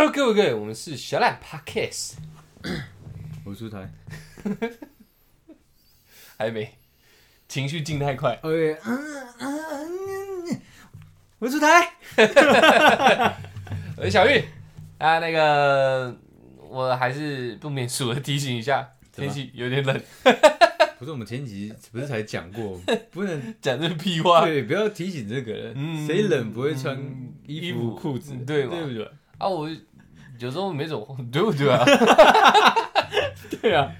Hello，各位各位，我们是小懒 Podcast，我出台。还没，情绪进太快。OK，嗯嗯嗯，我出台。我是小玉啊，那个我还是不免俗的提醒一下，天气有点冷，不是我们前几集不是才讲过，不能讲这屁话对，不要提醒这个人。嗯谁冷不会穿嗯衣衣服服、裤子？对嘛对不对？啊！我有时候没走，对不对啊？对啊，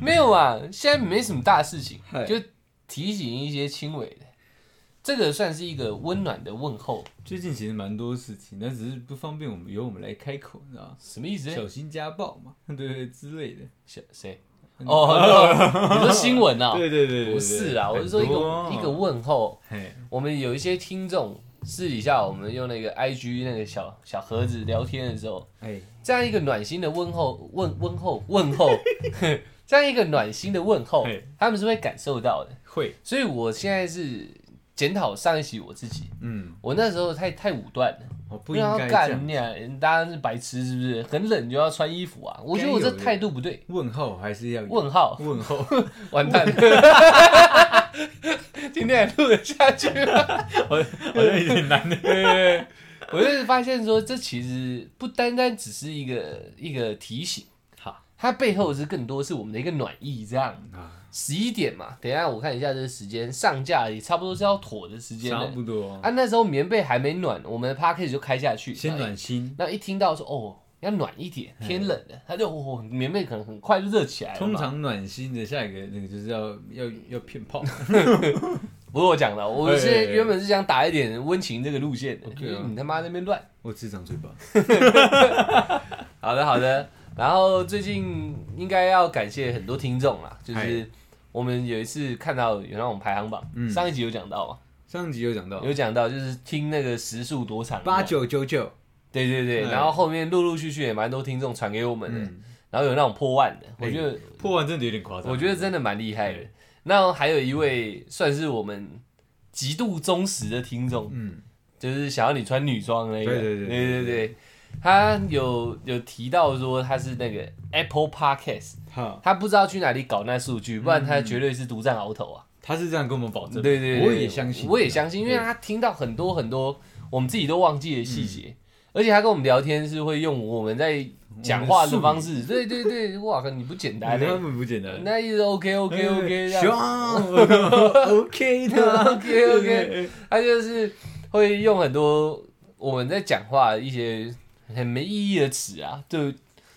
没有啊，现在没什么大事情，就提醒一些轻微的，这个算是一个温暖的问候，最近其实蛮多事情，但只是不方便我们由我们来开口，你知道吗？什么意思？小心家暴嘛，对对之类的。小谁？哦，你说新闻啊？对对对对，不是啊，我是说一个一个问候。嘿，我们有一些听众私底下，我们用那个 IG 那个小小盒子聊天的时候，哎，这样一个暖心的问候问问候问候，这样一个暖心的问候嘿，他们是会感受到的。会，所以我现在是检讨上一期我自己，嗯，我那时候太太武断了，我不应要该这样。干你啊！大家是白痴是不是？很冷就要穿衣服啊！我觉得我这态度不对。问号还是要有问号，问候，完蛋了，今天还录得下去吗？好像有点难 的。我就是发现说，这其实不单单只是一个一个提醒，好它背后是更多是我们的一个暖意。这样，啊，十一点嘛，等一下我看一下这个时间，上架也差不多是要妥的时间差。不多。啊，那时候棉被还没暖，我们的 p a c k a g e 就开下去，先暖心，那一听到说哦要暖一点，天冷了，他就哦棉被可能很快就热起来了。通常暖心的下一个那个就是要要要骗炮。不是我讲的，我哎现在原本是想打一点温情这个路线的就是你他妈那边乱。我只长嘴巴。好的，好的。然后最近应该要感谢很多听众啦，就是嗨我们有一次看到有那种排行榜，嗯。上一集有讲到嘛，上集有讲到。有讲到就是听那个时速多长，八，九九九，对对对。哎。然后后面陆陆续续也蛮多听众传给我们的，嗯，然后有那种破万的，我哎觉得破万真的有点夸张。我觉得真的蛮厉害的。对。那还有一位算是我们极度忠实的听众，嗯，就是想要你穿女装那个，对对对。对对对他有有提到说他是那个 Apple Podcast，好，他不知道去哪里搞那数据，不然他绝对是独占鳌头啊！他是这样跟我们保证。对对对，我也相信，我也相信，因为他听到很多很多我们自己都忘记的细节，而且他跟我们聊天是会用我们在讲话的方式，对对对，哇靠，你不简单他嘞！们不简单。那一直 OK OK OK 这样爽，OK 的 OK OK，他就是会用很多我们在讲话的一些很没意义的词啊，就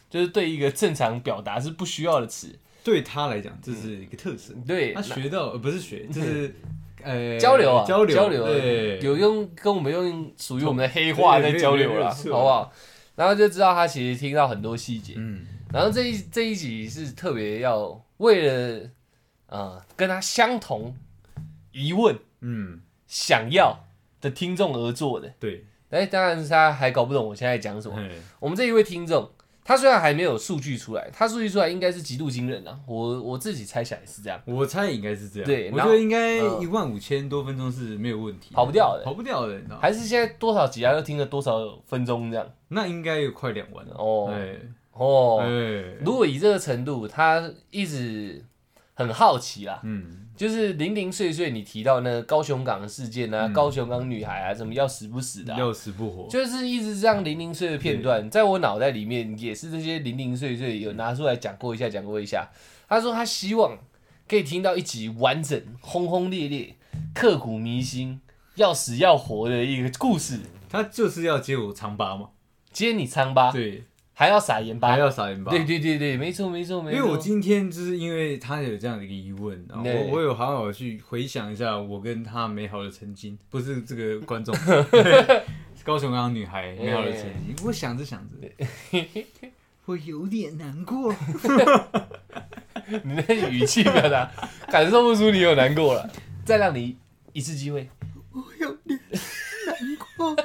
就是对一个正常表达是不需要的词，对他来讲，这是一个特色。对，他学到呃不是学，就是呃交流啊，交流交流，对，有用跟我们用属于我们的黑话在交流啦，对对对好不好？然后就知道他其实听到很多细节，嗯，然后这一这一集是特别要为了呃跟他相同疑问嗯，想要的听众而做的。对，哎，当然是他还搞不懂我现在讲什么。我们这一位听众，他虽然还没有数据出来，他数据出来应该是极度惊人啊，我我自己猜想也是这样，我猜应该是这样。对我觉得应该嗯一万五千多分钟是没有问题，跑不掉的跑不掉的，你知道？还是现在多少集啊？又听了多少分钟这样？那应该有快两万了。哦哎哦，哎，如果以这个程度，他一直很好奇啦，嗯，就是零零碎碎你提到那个高雄港的事件啊，嗯。高雄港女孩啊，什么要死不死的、啊，要死不活，就是一直这样零零碎的片段，在我脑袋里面也是这些零零碎碎有拿出来讲过一下，讲过一下。他说他希望可以听到一集完整、轰轰烈烈、刻骨铭心、要死要活的一个故事。他就是要接我长疤嘛，接你疮疤，对，还要撒盐巴。还，要撒盐巴，对对对对，没错没错没错。因为我今天就是因为他有这样的一个疑问，然后我我有好好去回想一下我跟他美好的曾经，不是这个观众，高雄港女孩美好的曾经，我想着想着，我有点难过。你那语气表达，感受不出你有难过了。再让你一次机会，我有点难过。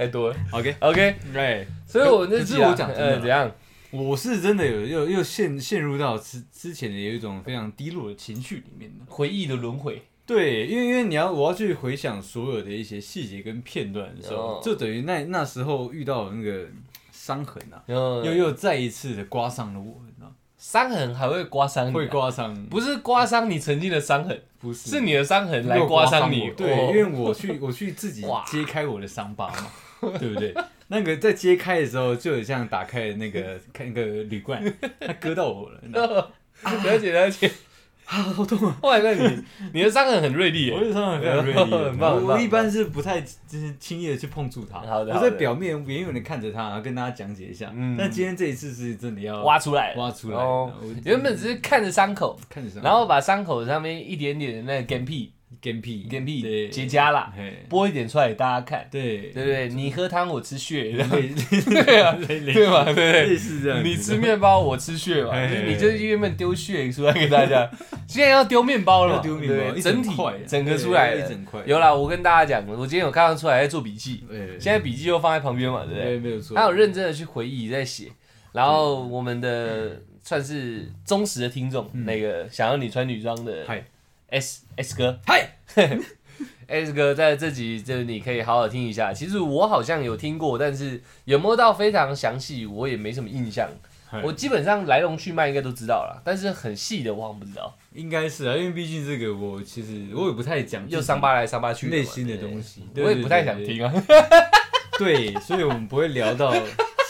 太多了。OK，OK，对，所以我那可是集啊我讲真的怎样？我是真的有又又陷陷入到之之前的有一种非常低落的情绪里面的。回忆的轮回。对，因为因为你要我要去回想所有的一些细节跟片段的时候，哦。就等于那那时候遇到那个伤痕啊，嗯，又又再一次的刮伤了我，你知道？伤痕还会刮伤你啊，会刮伤，不是刮伤你曾经的伤痕，不是。是你的伤痕来刮伤你。我。对，哦。因为我去我去自己 揭开我的伤疤嘛，对不对？那个在揭开的时候，就很像打开那个 看那个铝罐，它割到我了，了解了解。啊，好痛啊！后来那你你的伤痕很锐利耶。我，的伤痕非常锐利很棒我我一般是不太就是轻易的去碰触它，我在表面远远的看着它，然后跟大家讲解一下。嗯。但今天这一次是真的要挖出来。挖出来哦。原本只是看着伤口，看着伤，然后把伤口上面一点点的那个干屁干屁干屁对结痂啦，嘿。剥一点出来给大家看，对。对不对？你喝汤，我吃血，类 对啊，对嘛，对对？似这样，你吃面包，我吃血嘛，你就是原本丢血出来给大家，现在要丢面包了丢面包，整体块整个出来。一整块，有啦，我跟大家讲，我今天有看到出来在做笔记，对，现在笔记就放在旁边嘛，对不对？对没有错，他有认真的去回忆在写，然后我们的算是忠实的听众，那个想要你穿女装的嗨 S S 哥嗨，S 哥在这集就是你可以好好听一下。其实我好像有听过，但是有没有到非常详细，我也没什么印象。我基本上来龙去脉应该都知道了，但是很细的我好像不知道。应该是啊，因为毕竟这个我其实我也不太讲又伤疤来伤疤去，内心的东西，我也不太想听啊。对，所以我们不会聊到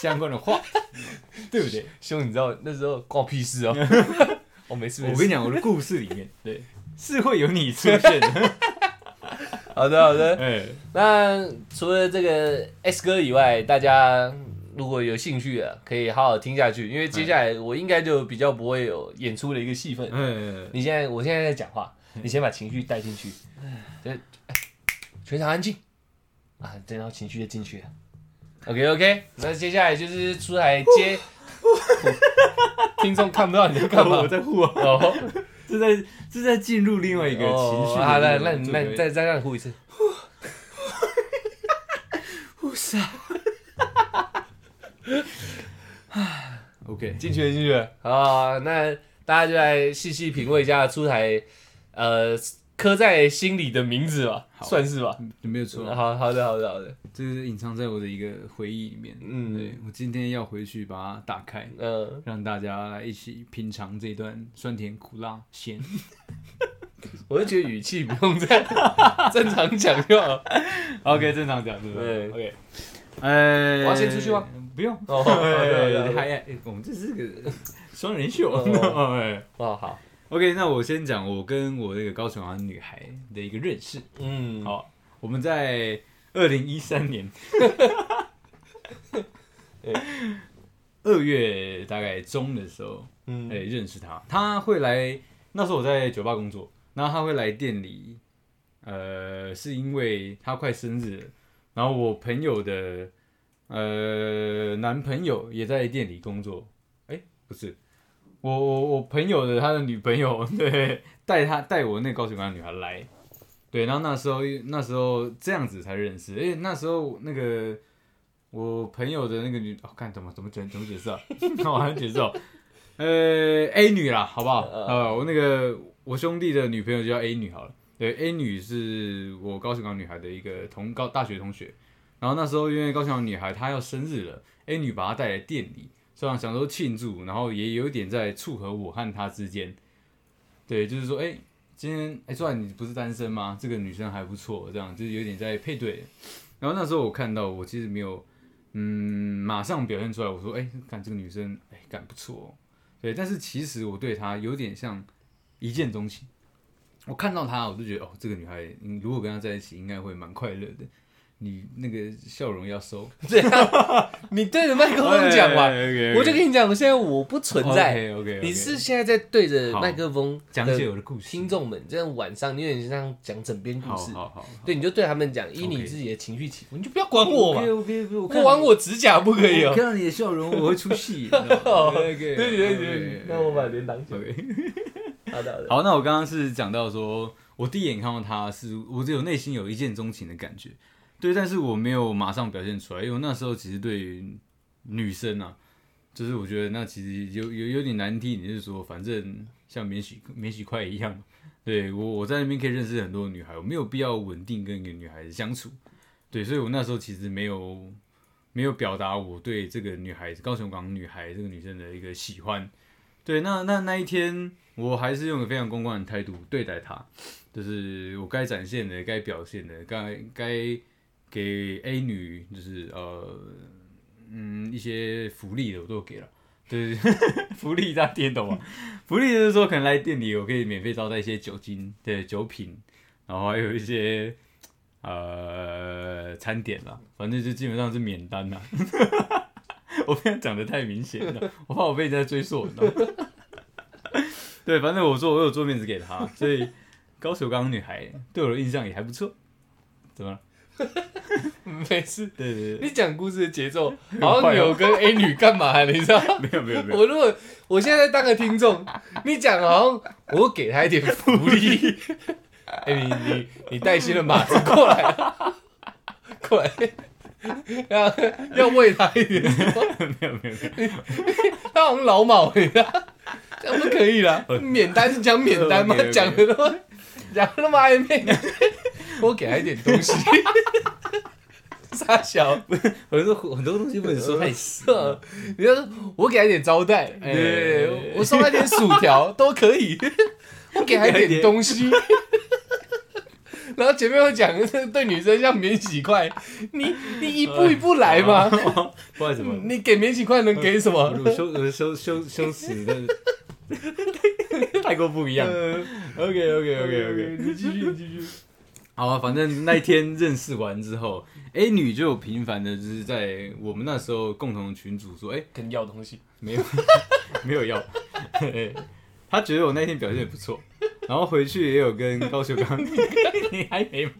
相关的话，对不对？兄，你知道那时候关我屁事哦。我没事。我跟你讲，我的故事里面，对，是会有你出现的。好的好的。哎，那除了这个 S 哥以外，大家如果有兴趣的，可以好好听下去，因为接下来我应该就比较不会有演出的一个戏份。哎，你现在，我现在在讲话，你先把情绪带进去，全场安静啊，等到情绪就进去了。OK OK，那接下来就是出来接，听众看不到你在干嘛我？在呼啊，哦，这在这在进入另外一个情绪的哦好，那那你那再再让你呼一次。呼啥？OK，进去了，进去了啊！那大家就来细细品味一下出台，呃，刻在心里的名字吧，算是吧。没有错，好好的，好的，好的。这是隐藏在我的一个回忆里面。嗯对我今天要回去把它打开，嗯，让大家来一起品尝这段酸甜苦辣咸。我就觉得语气不用这样，正常讲就好。OK，正常讲对不对？OK，呃，我要先出去吗？不用。哦，好的，好的哎好的还哎我们这是个双人秀。哦 哎哦，好，OK，那我先讲我跟我那个高雄湾女孩的一个认识。嗯，好，我们在二零一三年 二月大概中的时候，嗯哎、认识她。她会来，那时候我在酒吧工作，然后她会来店里，呃，是因为她快生日了，然后我朋友的呃男朋友也在店里工作，哎、不是。我我我朋友的他的女朋友对带他带我那个高雄港女孩来，对，然后那时候那时候这样子才认识，而且那时候那个我朋友的那个女，哦，看怎么怎么解怎么解释啊？那我还解释哦，呃，A 女啦，好不好？呃呃，我那个我兄弟的女朋友就叫 A 女好了，对，A 女是我高雄港女孩的一个同高大学同学，然后那时候因为高雄港女孩她要生日了，A 女把她带来店里，这样想说庆祝，然后也有点在撮合我和她之间，对，就是说，哎、今天哎，虽然你不是单身吗？这个女生还不错，这样就是有点在配对。然后那时候我看到，我其实没有，嗯，马上表现出来。我说，哎、看这个女生，哎、干不错、对，但是其实我对她有点像一见钟情。我看到她，我就觉得，哦，这个女孩，你如果跟她在一起，应该会蛮快乐的。你那个笑容要收，对啊，你对着麦克风讲嘛，哎我就跟你讲，现在我不存在，OK 你是现在在对着好麦克风讲的解我的故事，听众们，这样晚上你有点像讲枕边故事，好好好，对，你就对他们讲，依你自己的情绪起伏，你就不要管我嘛。OK，OK OK，我不玩我指甲不可以哦。看到你的笑容，我会出戏。对对对对对，那我把脸挡起来。好的好的，好，那我刚刚是讲到说，我第一眼看到他是，我只有内心有一见钟情的感觉，对，但是我没有马上表现出来，因为那时候其实对于女生啊，就是我觉得那其实有有有点难听，你就是说，反正像免洗免洗筷一样，对我我在那边可以认识很多女孩，我没有必要稳定跟一个女孩子相处。对，所以我那时候其实没有没有表达我对这个女孩子高雄港女孩这个女生的一个喜欢。对，那那那一天我还是用个非常公关的态度对待她，就是我该展现的、该表现的、该该给 A 女就是呃嗯一些福利的我都给了。对，福利大家听懂吗？福利就是说可能来店里我可以免费招待一些酒精对酒品，然后还有一些呃餐点啦，反正就基本上是免单啦。我不想讲的太明显了，我怕我被人家追溯，你知道吗？对，反正我说我有做面子给他，所以高手刚女孩对我的印象也还不错。怎么了？没事。对对对，你讲故事的节奏好像有跟 A 女干嘛，你知道？没有没有没有，我如果我现在当个听众，你讲好像我给他一点福利。哎、你你你带新的马子过来。啊，过来，要要喂他一点，没有没有没有，他好像老马，你知道？这样不可以啦，免单是讲免单吗讲的那么讲的那么暧昧，我给他一点东西，傻小。我说很多东西不能说太死。呃 你要说我给他一点招待，哎对，我送他点薯条都可以，我给他一点东西。然后前面又讲对女生像免洗筷，你你一步一步来嘛。不好意思，不好意思你给免洗筷能给什么？我羞我羞羞羞耻的，太过不一样。OK OK OK OK，你继续，你继续。好啊，反正那一天认识完之后，A 女就频繁的，就是在我们那时候共同群组说，哎、跟要东西，没有 没有要，嘿她觉得我那天表现也不错，然后回去也有跟高秀刚，你还没吗？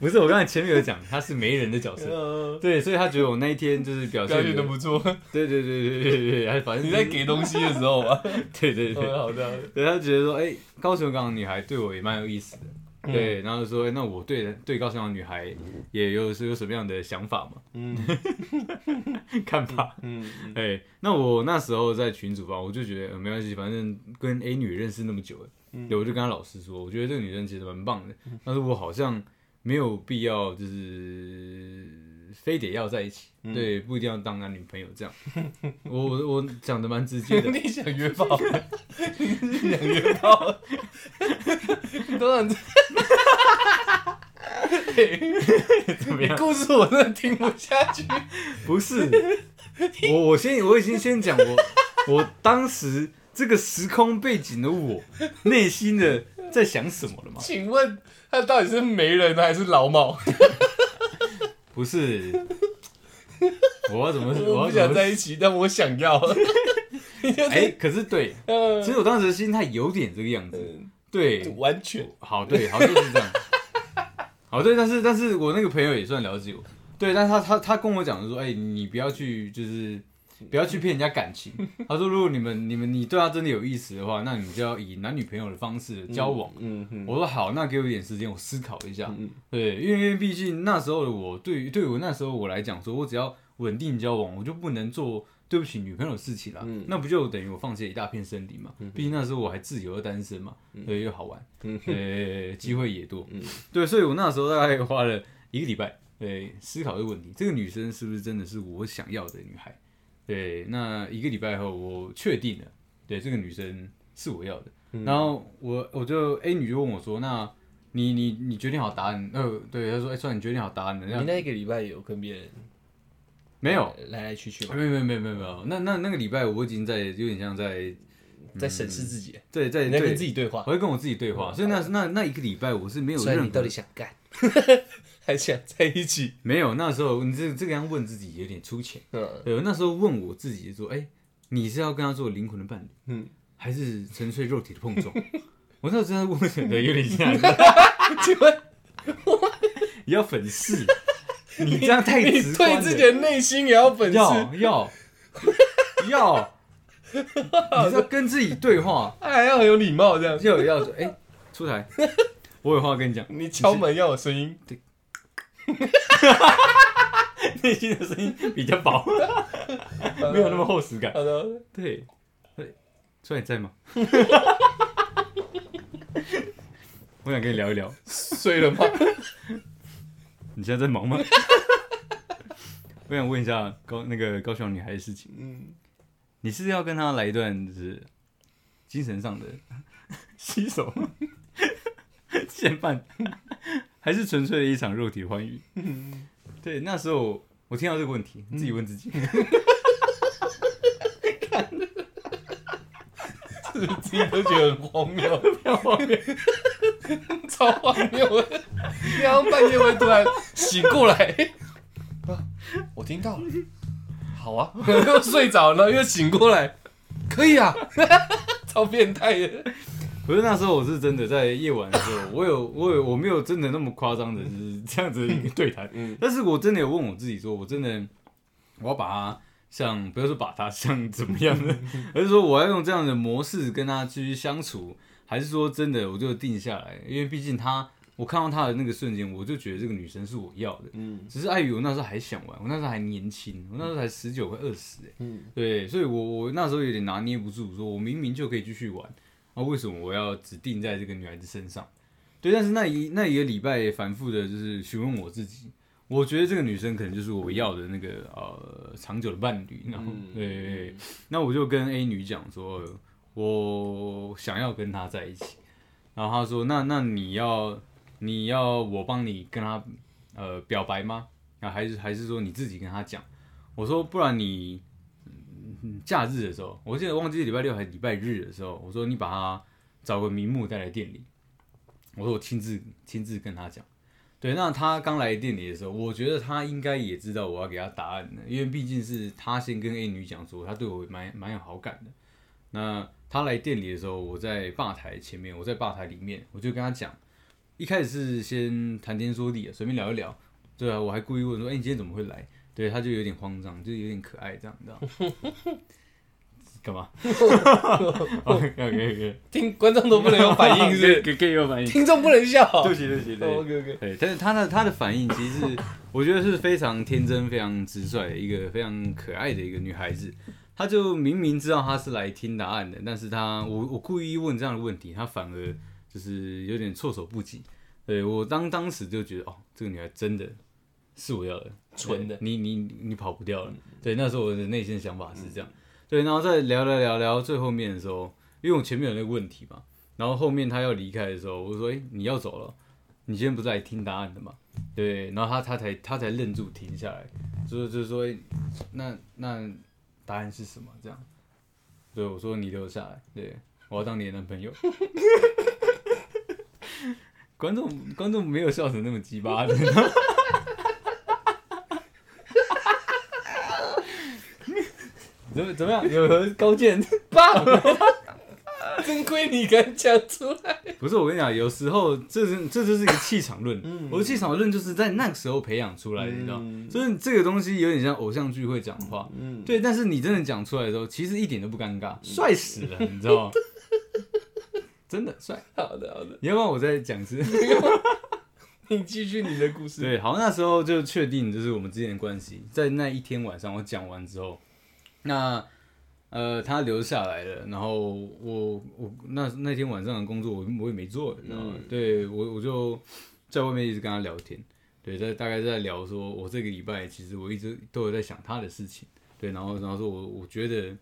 不是，我刚才前面有讲，他是媒人的角色。呃，对，所以他觉得我那一天就是表表现的现的不错。对对对对对对对，反正你在给东西的时候嘛。对对对，呃好的，对他觉得说，哎、高雄港的女孩对我也蛮有意思的，嗯。对，然后就说，哎、那我对对高雄港的女孩也有是有什么样的想法嘛，嗯。看法，嗯，哎、那我那时候在群主吧，我就觉得、呃没关系，反正跟 A 女认识那么久了，嗯。对，我就跟她老师说，我觉得这个女生其实蛮棒的，但是我好像没有必要就是非得要在一起，嗯对，不一定要当男女朋友这样，我我我讲的蛮直接的，你想约炮？你是想约炮？当然，怎么样？故事我真的听不下去。不是，我我先我已经先讲我我当时这个时空背景的我内心的在想什么了吗？请问他到底是媒人还是老鸨？不是，我要怎么我不想在一起，但我想要。哎、可是对，呃 其实我当时的心态有点这个样子，对，完全。好对，好就是这样，好对，但是但是我那个朋友也算了解我，对，但他他他跟我讲说，哎、你不要去就是。不要去骗人家感情。他说，如果你们、你们、你对他真的有意思的话，那你们就要以男女朋友的方式交往。嗯嗯我说好，那给我一点时间，我思考一下。嗯对，因为毕竟那时候的我，对于对于我那时候我来讲，说我只要稳定交往，我就不能做对不起女朋友的事情啦。嗯那不就等于我放弃了一大片森林嘛？毕竟那时候我还自由的单身嘛，对，又好玩，嗯对，机会也多。嗯对，所以我那时候大概花了一个礼拜，对，思考这个问题：这个女生是不是真的是我想要的女孩？对，那一个礼拜后，我确定了，对，这个女生是我要的。然后我我就 A 女就问我说：“那你你你决定好答案？”呃，对，她说：“哎、算你决定好答案了。”这样你那个礼拜有跟别人没有，来来去去吗？没有没有没有没有没有。那那那个礼拜我已经在有点像在在审视自己，对在你在跟对自己对话我。会跟我自己对话，所以那那那一个礼拜我是没有任何所以你到底想干，还想在一起？没有那时候你这这个样问自己有点粗浅。嗯。对，那时候问我自己说，哎、你是要跟他做灵魂的伴侣，嗯，还是纯粹肉体的碰撞？我那时候真的问，对，有点像，请问你要粉饰，你这样太你直观了。对自己的内心也要粉饰？要要。要，你是要跟自己对话，还要很有礼貌这样。要要说，哎、出台，我有话跟你讲，你敲门要有声音，内心的声音比较薄，没有那么厚实感。好的，对，对，出来你在吗？我想跟你聊一聊。睡了吗？你现在在忙吗？我想问一下高那个高雄女孩的事情。嗯，你是要跟她来一段就是精神上的 洗手、牵绊，还是纯粹的一场肉体欢愉？对，那时候我听到这个问题，自己问自己，自己都觉得很荒谬，超荒谬的。然后半夜会突然醒过来，啊，我听到了，好啊，又睡着了，又醒过来，可以啊，超变态的。可是那时候我是真的在夜晚的时候，我有我有我没有真的那么夸张的，就是这样子的一个对谈。嗯但是我真的有问我自己说，我真的我要把它像不要说把它像怎么样的，而是说我要用这样的模式跟他继续相处，还是说真的我就定下来？因为毕竟他，我看到他的那个瞬间，我就觉得这个女生是我要的。嗯只是碍于我那时候还想玩，我那时候还年轻，我那时候才十九快二十，哎，嗯对，所以我我那时候有点拿捏不住，说我明明就可以继续玩，啊，为什么我要只定在这个女孩子身上？对，但是那一那一个礼拜反复的就是询问我自己，我觉得这个女生可能就是我要的那个呃长久的伴侣，然后、嗯对那我就跟 A 女讲说，呃我想要跟她在一起，然后她说，那那你要你要我帮你跟她呃表白吗？啊，还是还是说你自己跟她讲？我说不然你嗯假日的时候，我记得忘记礼拜六还是礼拜日的时候，我说你把他找个名目带来店里，我说我亲自亲自跟他讲。对，那他刚来店里的时候，我觉得他应该也知道我要给他答案的，因为毕竟是他先跟 A 女讲说他对我蛮蛮有好感的。那他来店里的时候，我在吧台前面，我在吧台里面，我就跟他讲，一开始是先谈天说地，随便聊一聊。对啊，我还故意问说，哎、你今天怎么会来？对，他就有点慌张，就有点可爱这样，你知道？干嘛？OK OK OK，听观众都不能有反应，是？可以可以有反应。听众不能笑。对不起对不起对不起。OK OK。对，但是他的他的反应其实是我觉得是非常天真、非常直率的一个非常可爱的一个女孩子。她就明明知道她是来听答案的，但是她我我故意问这样的问题，她反而就是有点措手不及。对我当当时就觉得哦，这个女孩真的是我要的，纯的你你你跑不掉了。对，那时候我的内心想法是这样。对，然后再聊聊聊聊最后面的时候，因为我前面有那个问题嘛，然后后面他要离开的时候，我就说：“哎、你要走了。”你今天不是来听答案的嘛？对，然后他他才他才愣住停下来，就是就是说，诶那那答案是什么？这样，对我说你留下来，对我要当你的男朋友。观众观众没有笑成那么鸡巴的，怎么怎么样？有何高见？棒！真亏你敢讲出来。不是我跟你讲，有时候这是这就是一个气场论。嗯我的气场论就是在那个时候培养出来的，你知道嗯，所以这个东西有点像偶像剧会讲话。嗯，对，但是你真的讲出来的时候，其实一点都不尴尬，帅死了，你知道吗？真的帅。好的好的，你要不然我再讲一次。你继续你的故事。对，好，那时候就确定就是我们之间的关系。在那一天晚上我讲完之后，那呃他留下来了，然后我我那那天晚上的工作我我也没做，你知道吗？嗯对我我就在外面一直跟他聊天，对，在大概在聊说，我这个礼拜其实我一直都有在想他的事情，对，然后然后说我我觉得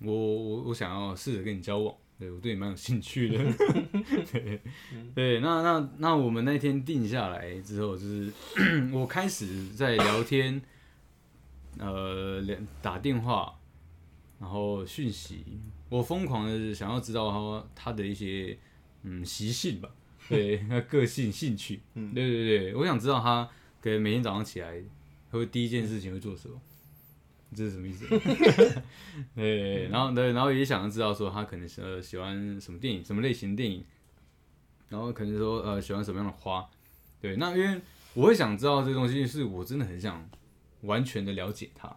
我我我想要试着跟你交往。对我对你蛮有兴趣的，对 对，那那那我们那天定下来之后，就是 我开始在聊天，呃，连打电话，然后讯息，我疯狂的想要知道他他的一些嗯习性吧，对，他个性、兴趣，嗯对对对，我想知道他可能每天早上起来会第一件事情会做什么。这是什么意思？对，然后对，然后也想要知道说他可能是呃喜欢什么电影，什么类型的电影，然后可能说呃喜欢什么样的花，对，那因为我会想知道这东西，是我真的很想完全的了解他，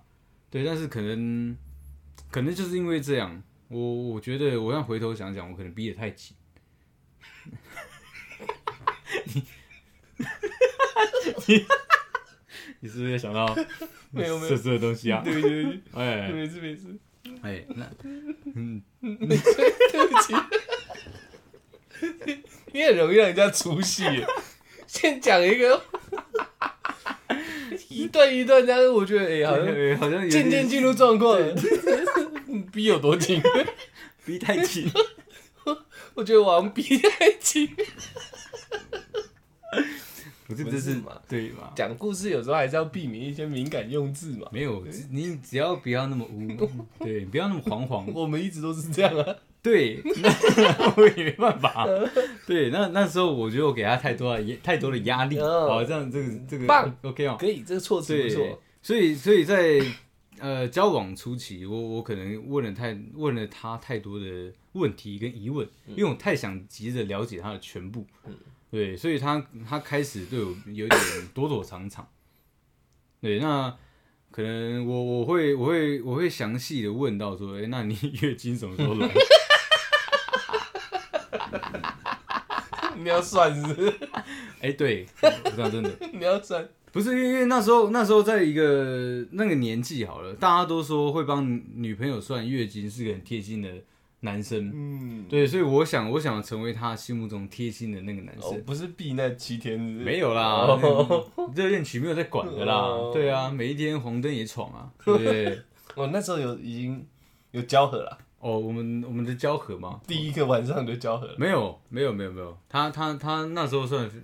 对，但是可能可能就是因为这样，我我觉得我要回头想想，我可能逼得太紧。你你是不是也想到没有没有色色的东西啊？对对对，哎没事没事，哎，那嗯，对不起。你很容易让人家出戏。先讲一个，一段一段，但是我觉得哎、好像对好像渐渐进入状况了。逼有多紧？逼太紧。我觉得我好像逼太紧。不是，这是不是嘛对嘛？讲故事有时候还是要避免一些敏感用字嘛。没有，你只要不要那么污，对，不要那么惶惶，我们一直都是这样啊。对，那 我也没办法。对，那那时候我觉得我给他太多的太多的压力，哦好，这样这个这个棒 OK 哦。可以，这个措辞不错。，所以所以在呃交往初期，我我可能问了太问了他太多的问题跟疑问，因为我太想急着了解他的全部。对，所以他他开始对我有点躲躲藏藏。对，那可能我我会我会我会详细的问到说，哎、那你月经什么时候来？你要算是不是？哎、对，我讲真的，你要算。不是因为那时候那时候在一个那个年纪好了，大家都说会帮女朋友算月经是个很贴心的男生，嗯，对，所以我想我想成为他心目中贴心的那个男生。哦，不是避那七天是是没有啦热恋期没有在管的啦哦。对啊，每一天红灯也闯啊，对？哦，那时候有已经有交合了，哦，我们我们的交合嘛，第一个晚上的交合。了。没有没有没有没有，他他他那时候算是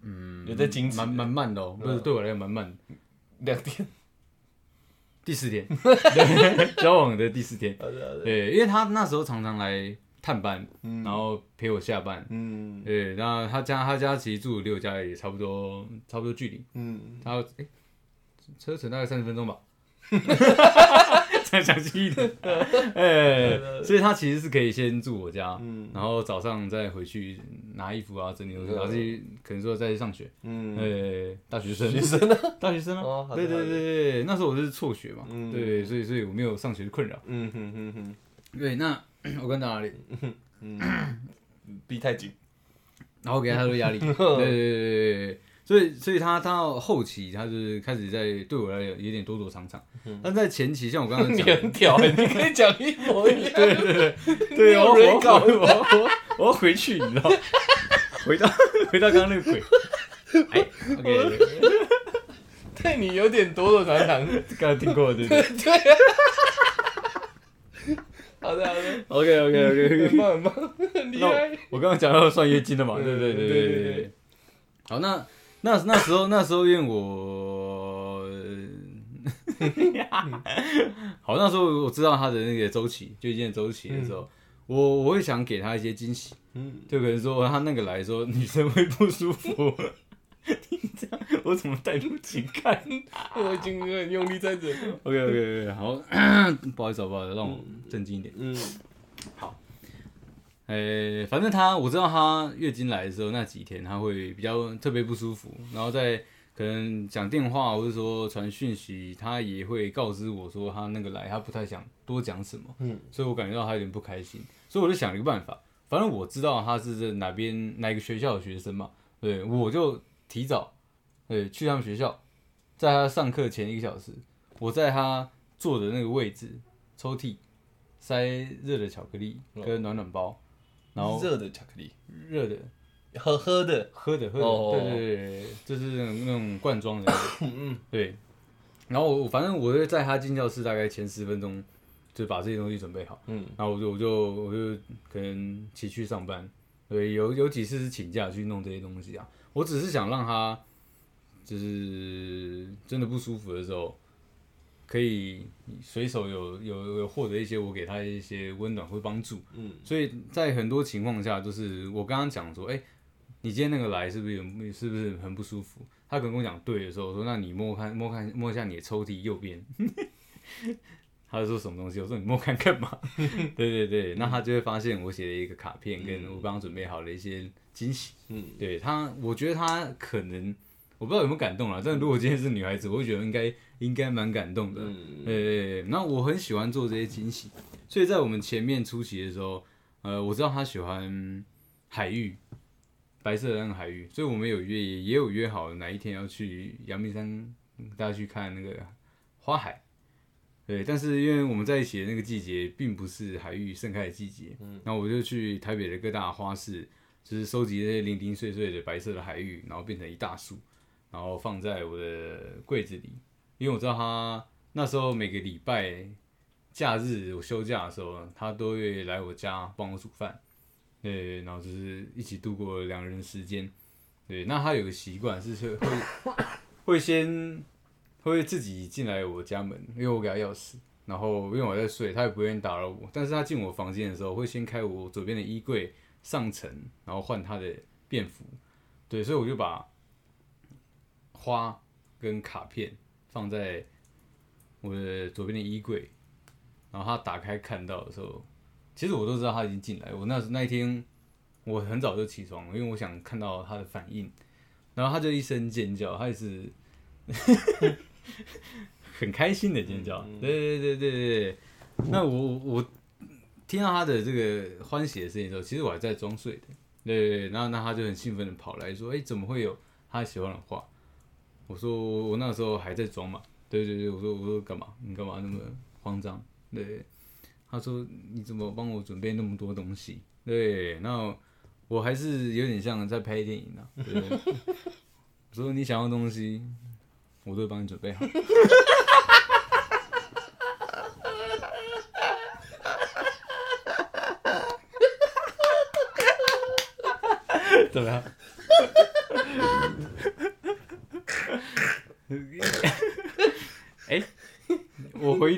嗯有在矜持。蛮蛮慢的哦，不是嗯。对我来讲蛮慢的。两天。第四天，对 交往的第四天。对，因为他那时候常常来探班，嗯。然后陪我下班。嗯。对，然后他家他家其实住离我家也差不多差不多距离，嗯，他车程大概三十分钟吧，再详细一点，哎、所以他其实是可以先住我家，嗯。然后早上再回去拿衣服啊、整理东西，然后去可能说再去上学，嗯，哎、大学生，学生呢？大学生啊，对对对对，那时候我是辍学嘛，嗯。对，所以所以我没有上学的困扰。嗯哼哼哼，对，那 我跟到哪里？嗯，逼太紧。然后给他太多压力，对对对对对，所以所以他他到后期他就是开始在对我来讲有点躲躲藏藏，但在前期像我刚刚你讲的，很屌欸，你可以讲一模一样。对对对你对，有我我人搞我我我我要回去，你知道，回到回到刚刚那个鬼，哎，OK，对你有点躲躲藏藏。刚刚听过对不对对啊。好的好的，？OK OK OK 很棒很棒，很厉害。我刚刚讲到算月经的嘛，嗯对对对对对对对对。好，那那那时候那时候因为我，好那时候我知道他的那个周期，就一件周期的时候，我我会想给他一些惊喜，嗯，就可能说他那个来说女生会不舒服，你这样我怎么带入情感？我已经很用力在这。？OK OK OK，好，不好意思不好意思，让我镇静一点。嗯呃、反正他我知道他月经来的时候那几天他会比较特别不舒服，然后在可能讲电话或者说传讯息，他也会告知我说他那个来他不太想多讲什么，嗯，所以我感觉到他有点不开心，所以我就想了一个办法，反正我知道他是在哪边哪个学校的学生嘛，对，我就提早对去他们学校，在他上课前一个小时，我在他坐的那个位置抽屉塞热的巧克力跟暖暖包。然后热的巧克力，热的、喝喝的。喝的、喝的，哦对对对对，就是那种那种罐装的，嗯，对。然后我反正我会在他进教室大概前十分钟，就把这些东西准备好，嗯然后我就我就我就可能骑去上班，对，有有几次是请假去弄这些东西啊，我只是想让他就是真的不舒服的时候，可以随手有有有获得一些我给他一些温暖或帮助，嗯所以在很多情况下，就是我刚刚讲说，哎、你今天那个来是不是有是不是很不舒服？他可能跟我讲对的时候，我说那你摸看摸看摸一下你的抽屉右边，他就说什么东西？我说你摸看干嘛？对对对，那他就会发现我写了一个卡片，跟我刚刚准备好的一些惊喜。嗯，对他，我觉得他可能我不知道有没有感动啦，但如果今天是女孩子，我会觉得应该应该蛮感动的。嗯对，那我很喜欢做这些惊喜，所以在我们前面出席的时候，呃，我知道他喜欢海域，白色的那个海域，所以我们有约也有约好哪一天要去阳明山，大家去看那个花海。对，但是因为我们在一起的那个季节并不是海域盛开的季节，嗯，那我就去台北的各大花市就是收集那些零零碎碎的白色的海域，然后变成一大束，然后放在我的柜子里，因为我知道他那时候每个礼拜假日我休假的时候，他都会来我家帮我煮饭，对，然后就是一起度过两人时间。对，那他有个习惯是会 会先会自己进来我家门，因为我给他钥匙，然后因为我在睡，他也不愿意打扰我。但是他进我房间的时候，会先开我左边的衣柜上层，然后换他的便服。对，所以我就把花跟卡片放在我的左边的衣柜，然后他打开看到的时候，其实我都知道他已经进来。我那那一天。我很早就起床，因为我想看到他的反应，然后他就一声尖叫，他也是很开心的尖叫。对对对对对那我我听到他的这个欢喜的声音的时候，其实我还在装睡的。对对对，然后那他就很兴奋的跑来说：“哎，怎么会有他喜欢的画？”我说：“我那时候还在装嘛。”对对对，我说我说干嘛？你干嘛那么慌张？对，他说：“你怎么帮我准备那么多东西？”对，那。我还是有点像在拍电影呢。我说你想要东西，我都会帮你准备好。怎么样？哎，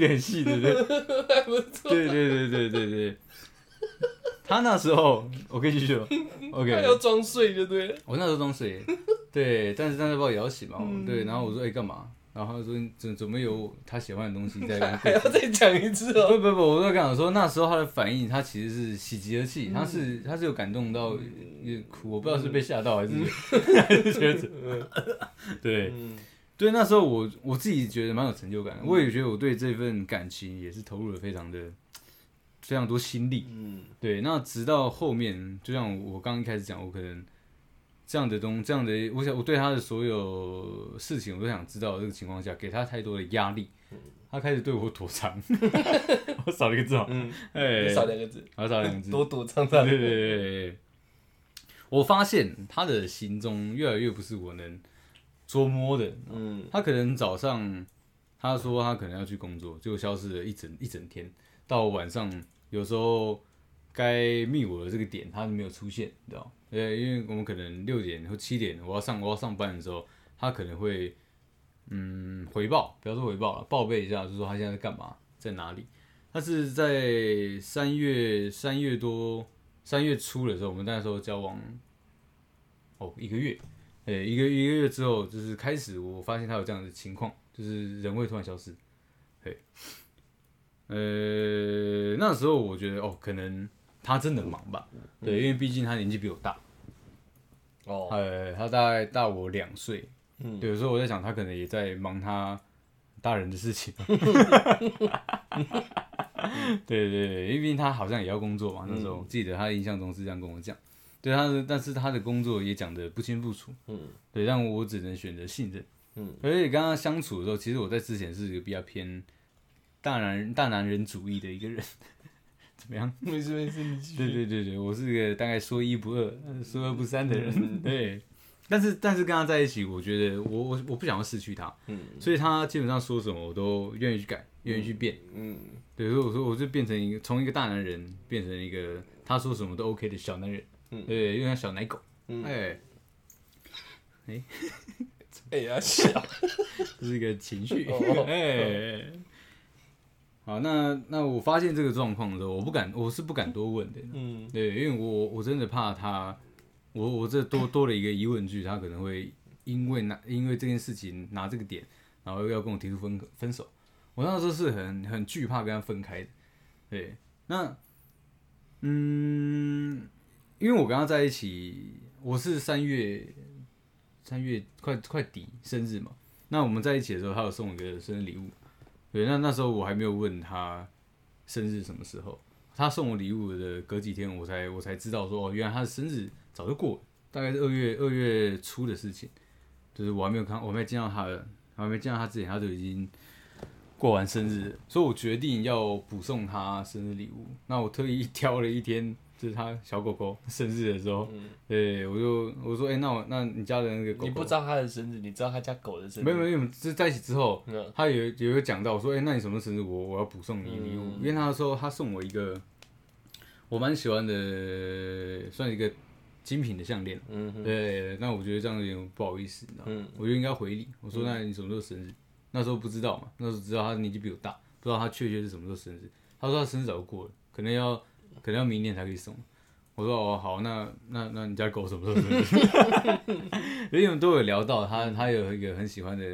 我回忆很细，对 不错？对对对对对对。他那时候，我可以继续了。OK，要装睡就对了。我那时候装睡，对，但是但是把我摇醒嘛，对。然后我说：“哎，干嘛？”然后他说：“怎怎么有他喜欢的东西在？”还要再讲一次哦。不不不，我在讲说那时候他的反应，他其实是喜极而泣，他是他是有感动到哭，我不知道是被吓到还是还是 觉得，对对，那时候我我自己觉得蛮有成就感的，我也觉得我对这份感情也是投入了非常的。非常多心力，嗯，对。那直到后面，就像我刚一开始讲，我可能这样的东，这样的，我想我对他的所有事情，我都想知道。这个情况下，给他太多的压力，他开始对我躲藏。我少了一个字哦，嗯，哎，少两个字，我少两个字，躲躲藏藏。对对对对。我发现他的行踪越来越不是我能捉摸的。嗯，他可能早上他说他可能要去工作，就消失了一整一整天，到晚上。有时候该密我的这个点，他没有出现，你知道呃，因为我们可能六点或七点，我要上我要上班的时候，他可能会嗯回报，不要说回报了，报备一下，就说他现在在干嘛，在哪里。他是在三月三月多三月初的时候，我们那时候交往哦一个月，呃一个一个月之后，就是开始我发现他有这样的情况，就是人会突然消失，对。呃，那时候我觉得哦，可能他真的忙吧，对，因为毕竟他年纪比我大，哦，呃，他大概大我两岁，嗯，有时候我在想，他可能也在忙他大人的事情，对对对，因为毕竟他好像也要工作嘛，那时候记得他印象中是这样跟我讲，对他的，但是他的工作也讲的不清不楚，嗯，对，但我只能选择信任，嗯，而且跟他相处的时候，其实我在之前是一个比较偏。大男人大男人主义的一个人，怎么样？没事没事，你对对对对，我是一个大概说一不二，说二不三的人。对，但是但是跟他在一起，我觉得我我我不想要失去他，嗯，所以他基本上说什么我都愿意去改，愿意去变，嗯，对，所以我说我就变成一个从一个大男人变成一个他说什么都 OK 的小男人，嗯，对，因为他小奶狗，哎，哎，哎呀，小，这是一个情绪，哎。好，那那我发现这个状况的时候，我不敢，我是不敢多问的。嗯，对，因为我我真的怕他，我我这多多了一个疑问句，他可能会因为拿因为这件事情拿这个点，然后又要跟我提出分分手。我那时候是很很惧怕跟他分开的。对，那嗯，因为我跟他在一起，我是三月三月快快底生日嘛，那我们在一起的时候，他有送我一个生日礼物。对，那那时候我还没有问他生日什么时候，他送我礼物的隔几天，我才我才知道说哦，原来他的生日早就过了，大概是二月二月初的事情，就是我还没有看，我还没见到他，我还没见到他之前，他就已经过完生日，所以我决定要补送他生日礼物。那我特意挑了一天就是他小狗狗 生日的时候，嗯对，我就我说，哎、那我那你家的那个狗狗，你不知道他的生日，你知道他家狗的生日？没有没有，是在一起之后，嗯他有有一个讲到，我说，哎、那你什么时候生日？我我要补送你礼物，嗯因为他说他送我一个我蛮喜欢的，算一个精品的项链。嗯哼对，那我觉得这样有点不好意思，你知道吗？嗯我就应该回礼。我说，那你什么时候生日？那时候不知道嘛，那时候知道他年纪比我大，不知道他确切是什么时候生日。他说他生日早就过了，可能要可能要明年才可以送。我说哦好，那那那你家狗什么时候生日？因为我们都有聊到他，他有一个很喜欢的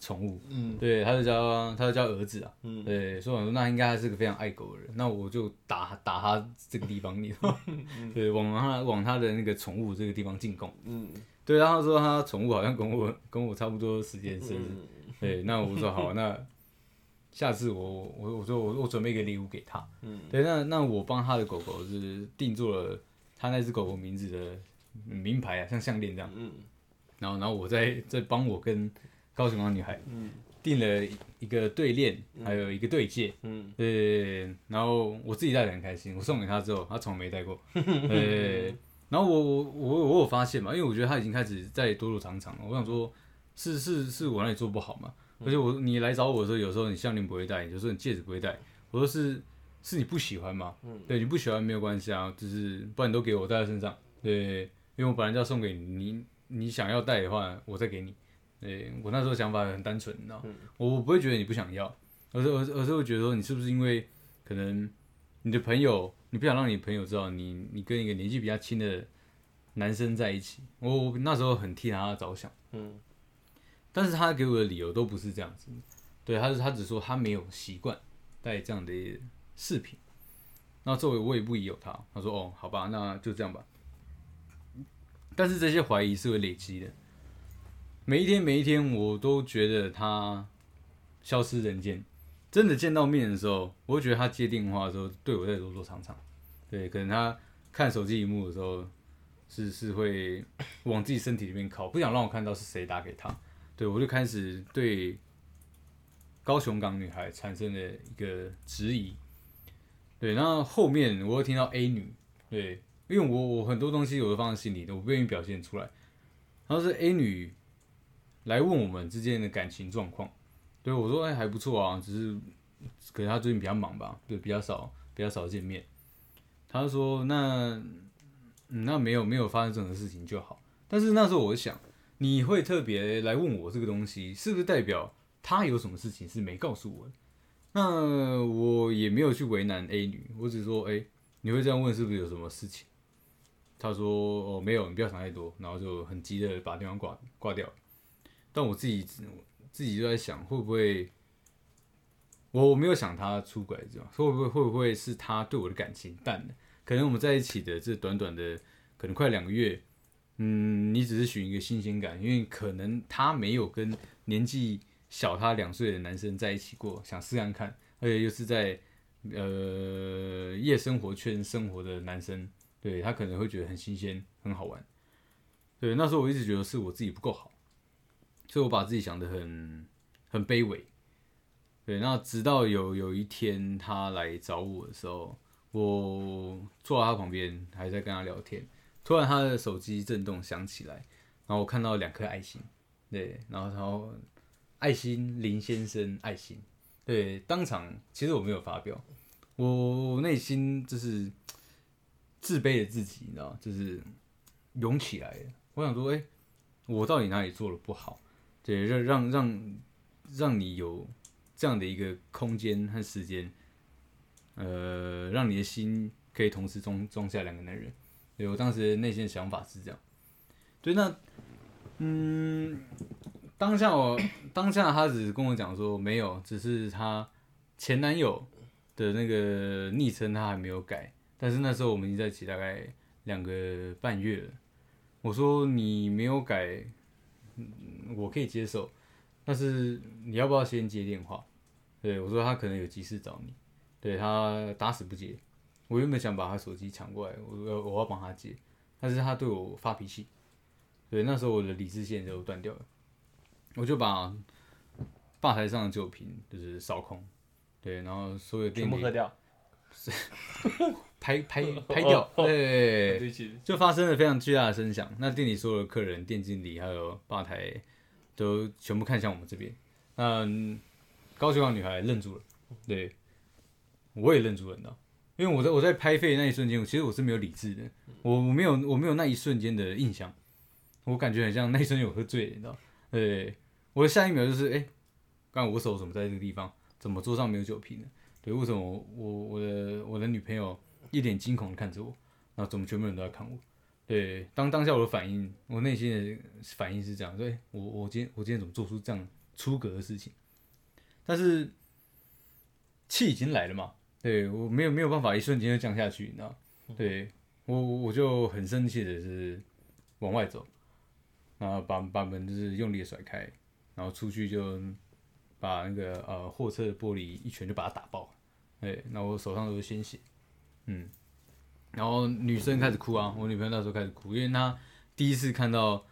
宠物，嗯。对，他就叫他就叫儿子啊，嗯。对，所以我说那应该是个非常爱狗的人，那我就打打他这个地方，你知道 对，往他往他的那个宠物这个地方进贡。嗯。对，然后他说他宠物好像跟我跟我差不多时间生日，嗯。对，那我说好，那下次我我我说我我准备一个礼物给他，嗯。对，那那我帮他的狗狗是定做了他那只狗狗名字的名牌啊，像项链这样，嗯。然后然后我再再帮我跟高雄的女孩嗯。订了一个对链，还有一个对戒，嗯。对，然后我自己戴的很开心，我送给他之后，他从来没戴过，对，然后我我我我有发现嘛，因为我觉得他已经开始在躲躲藏藏了，我想说，是是是我哪里做不好嘛？而且我你来找我的时候，有时候你项链不会戴，有时候你戒指不会戴，我说是是你不喜欢嘛？对，你不喜欢没有关系啊，就是不然你都给我戴在身上，对，因为我本来就要送给你，你你想要戴的话，我再给你。对我那时候想法很单纯，你知道，我我不会觉得你不想要，而是而是而是会觉得说你是不是因为可能你的朋友，你不想让你朋友知道你你跟一个年纪比较轻的男生在一起，我我那时候很替他着想，嗯但是他给我的理由都不是这样子，对，他是他只说他没有习惯戴这样的饰品，那作为我也不疑有他，他说哦好吧，那就这样吧，但是这些怀疑是会累积的，每一天每一天我都觉得他消失人间，真的见到面的时候，我会觉得他接电话的时候对我在躲躲藏藏，对，可能他看手机荧幕的时候是是会往自己身体里面靠，不想让我看到是谁打给他，对我就开始对高雄港女孩产生了一个质疑，对，那后后面我又听到 A 女，对，因为我我很多东西我都放在心里的，我不愿意表现出来，然后是 A 女来问我们之间的感情状况。对我说：“哎、还不错啊，只是可能她最近比较忙吧，对，比较少比较少见面。”他就说：“那、那没有没有发生任何事情就好。”但是那时候我想，你会特别来问我这个东西，是不是代表他有什么事情是没告诉我的？那我也没有去为难 A 女，我只说：“哎、你会这样问，是不是有什么事情？”他说：“哦，没有，你不要想太多。”然后就很急的把电话挂挂掉。但我自己自己就在想，会不会我我没有想他出轨这样，会不会会不会是他对我的感情淡了？可能我们在一起的这短短的可能快两个月，嗯，你只是寻一个新鲜感，因为可能他没有跟年纪小他两岁的男生在一起过，想试看看，而且又是在呃夜生活圈生活的男生，对他可能会觉得很新鲜，很好玩。对，那时候我一直觉得是我自己不够好。所以我把自己想得很很卑微，对。那直到有有一天他来找我的时候，我坐在他旁边，还在跟他聊天，突然他的手机震动响起来，然后我看到两颗爱心，对，然后然后爱心林先生爱心，对，当场其实我没有发表，我内心就是 自卑的自己，你知道，就是涌起来。我想说，哎、我到底哪里做的不好？对，让让让让你有这样的一个空间和时间，呃，让你的心可以同时装装下两个男人。我当时内心想法是这样。对，那嗯，当下我当下他只是跟我讲说没有，只是他前男友的那个昵称他还没有改，但是那时候我们已经在一起大概两个半月了。我说你没有改。我可以接受，但是你要不要先接电话？对我说他可能有急事找你，对他打死不接。我原本想把他手机抢过来，我要我要帮他接，但是他对我发脾气，对那时候我的理智线就断掉了，我就把吧台上的酒瓶就是扫空，对，然后所有全部喝掉。拍拍 拍掉，对，就发生了非常巨大的声响。那店里所有的客人、店经理还有吧台都全部看向我们这边。那嗯高雄港女孩愣住了，对，我也愣住了，你知道，因为我在我在拍废那一瞬间，其实我是没有理智的，我我没有我没有那一瞬间的印象，我感觉很像那一瞬间我喝醉了，你知道，对，我的下一秒就是哎，刚、刚我手怎么在这个地方？怎么桌上没有酒瓶呢？对，为什么我我我的我的女朋友一脸惊恐的看着我，然后怎么全部人都在看我？对，当当下我的反应，我内心的反应是这样，对我我今天我今天怎么做出这样出格的事情？但是气已经来了嘛，对我没有没有办法一瞬间就降下去，你知道？对我我就很生气的是往外走，然后把把门就是用力的甩开，然后出去就把那个呃货车的玻璃一拳就把它打爆，对，那我手上都是鲜血，嗯，然后女生开始哭啊，我女朋友那时候开始哭，因为她第一次看到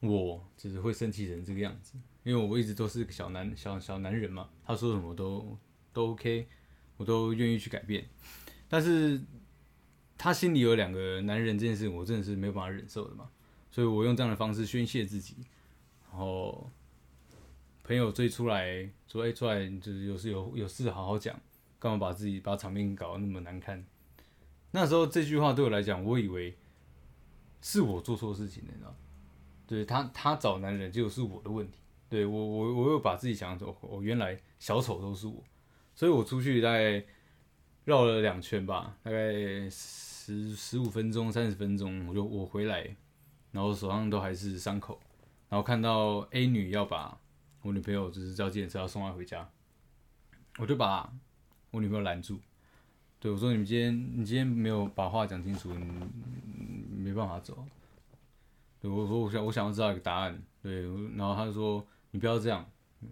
我就是会生气成这个样子，因为我一直都是个小男小小男人嘛，她说什么都都 OK，我都愿意去改变，但是她心里有两个男人这件事，我真的是没有办法忍受的嘛，所以我用这样的方式宣泄自己，然后朋友追出来说：“哎、出来就是有事有有事好好讲，干嘛把自己把场面搞得那么难看？”那时候这句话对我来讲，我以为是我做错事情了，你知道？对他他找男人，就是我的问题。对我我我又把自己想走，我原来小丑都是我，所以我出去大概绕了两圈吧，大概十十五分钟、三十分钟，我就我回来，然后手上都还是伤口，然后看到 A 女要把我女朋友就是叫计程车要送她回家，我就把我女朋友拦住，对我说：“你今天你今天没有把话讲清楚，你没办法走。”对我说：“我想我想要知道一个答案。”对，然后他就说：“你不要这样，因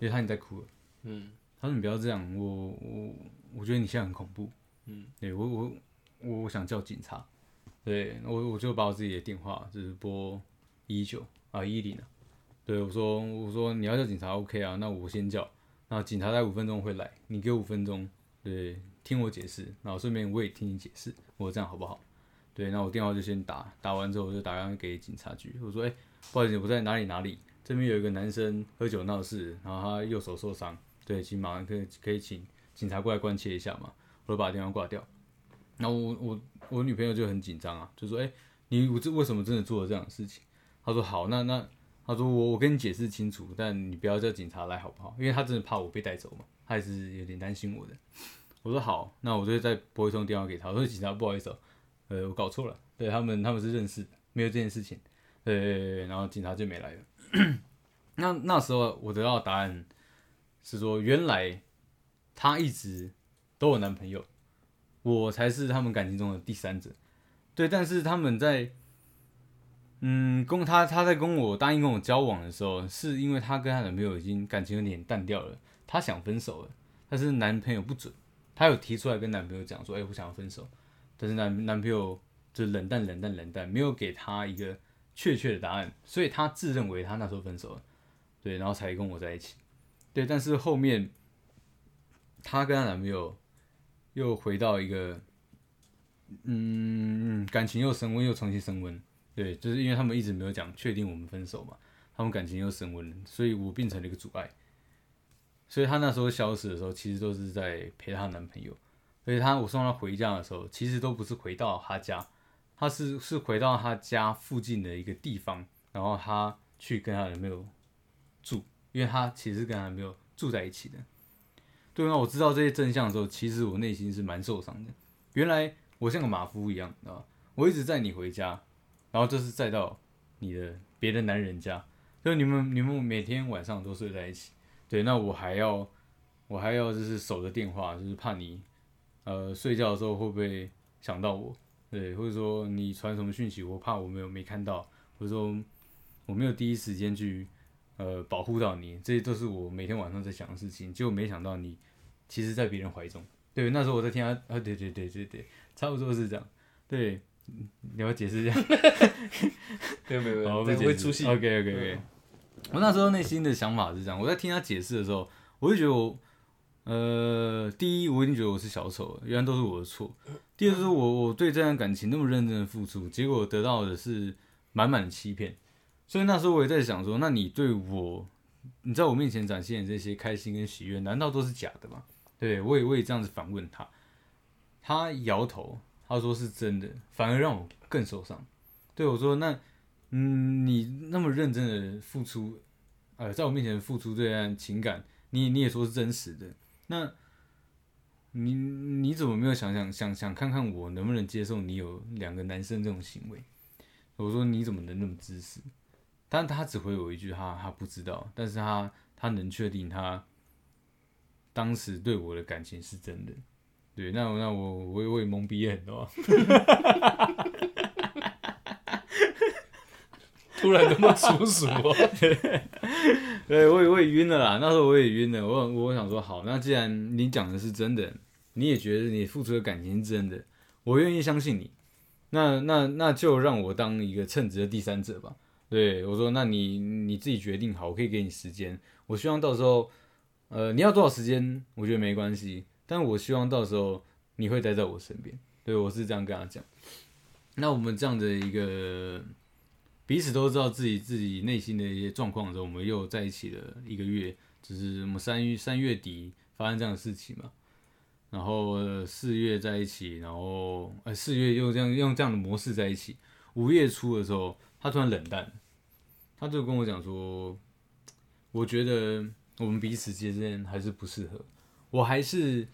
为他已经在哭了。”嗯，他说：“你不要这样，我我我觉得你现在很恐怖。”嗯，对我我我我想叫警察，对我我就把我自己的电话就是拨一九啊一零啊，对我说我说你要叫警察 OK 啊，那我先叫，那警察在五分钟会来，你给我五分钟，对，听我解释，然后顺便我也听你解释，我这样好不好？对，那我电话就先打，打完之后我就打电话给警察局，我说哎、不好意思，我在哪里哪里，这边有一个男生喝酒闹事，然后他右手受伤，对，请马上可以可以请警察过来关切一下嘛，我就把电话挂掉。然后我我我女朋友就很紧张啊，就说：“哎、你我这为什么真的做了这样的事情？”她说：“好，那那她说我我跟你解释清楚，但你不要叫警察来好不好？因为她真的怕我被带走嘛，她还是有点担心我的。”我说：“好，那我就再拨一通电话给她，我说警察不好意思、哦，呃，我搞错了，对他们他们是认识的，没有这件事情。对，然后警察就没来了。那那时候我得到答案是说，原来她一直都有男朋友。我才是他们感情中的第三者，对，但是他们在，嗯，跟他他在跟我答应跟我交往的时候，是因为他跟他男朋友已经感情有点淡掉了，他想分手了，但是男朋友不准，他有提出来跟男朋友讲说，哎、我想要分手，但是男男朋友就冷淡冷淡冷淡，没有给他一个确切的答案，所以他自认为他那时候分手了，对，然后才跟我在一起，对，但是后面她跟她男朋友又回到一个，嗯，感情又升温，又重新升温。对，就是因为他们一直没有讲确定我们分手嘛，他们感情又升温，所以我变成了一个阻碍。所以她那时候消失的时候，其实都是在陪她男朋友。而且她我送她回家的时候，其实都不是回到她家，她是是回到她家附近的一个地方，然后她去跟她男朋友住，因为她其实跟她男朋友住在一起的。对，那我知道这些真相的时候，其实我内心是蛮受伤的。原来我像个马夫一样，啊？我一直载你回家，然后这是载到你的别的男人家，就你们你们每天晚上都睡在一起。对，那我还要我还要就是守着电话，就是怕你呃睡觉的时候会不会想到我？对，或者说你传什么讯息，我怕我没有没看到，或者说我没有第一时间去呃保护到你，这些都是我每天晚上在想的事情。结果没想到你其实，在别人怀中。对，那时候我在听他啊，对对对对对，差不多是这样。对，嗯你要解释一下。没有没有没哦有，这个会出戏。OK OK OK。我那时候内心的想法是这样，我在听他解释的时候，我就觉得我，呃，第一，我已经觉得我是小丑了，原来都是我的错。第二，是我我对这段感情那么认真的付出，结果得到的是满满的欺骗。所以那时候我也在想说，那你对我，你在我面前展现的这些开心跟喜悦，难道都是假的吗？对我也我也这样子反问他，他摇头，他说是真的，反而让我更受伤。对我说，那嗯，你那么认真的付出，呃，在我面前付出这段情感，你你也说是真实的，那你你怎么没有想想想想看看我能不能接受你有两个男生这种行为？我说你怎么能那么自私？但他只回我一句，他他不知道，但是他他能确定他当时对我的感情是真的。对，那那我我也我也懵逼很多。突然那么粗俗哦，对我也我也晕了啦，那时候我也晕了。我我想说，好，那既然你讲的是真的，你也觉得你付出的感情是真的，我愿意相信你。那那那就让我当一个称职的第三者吧。对我说，那你你自己决定好，我可以给你时间。我希望到时候，呃，你要多少时间，我觉得没关系。但我希望到时候你会待在我身边。对我是这样跟他讲。那我们这样的一个。彼此都知道自己自己内心的一些状况的时候，我们又在一起了一个月，就是我们三月三月底发生这样的事情嘛，然后四月在一起，然后呃四月又这样用这样的模式在一起，五月初的时候他突然冷淡，他就跟我讲说，我觉得我们彼此之间还是不适合，我还是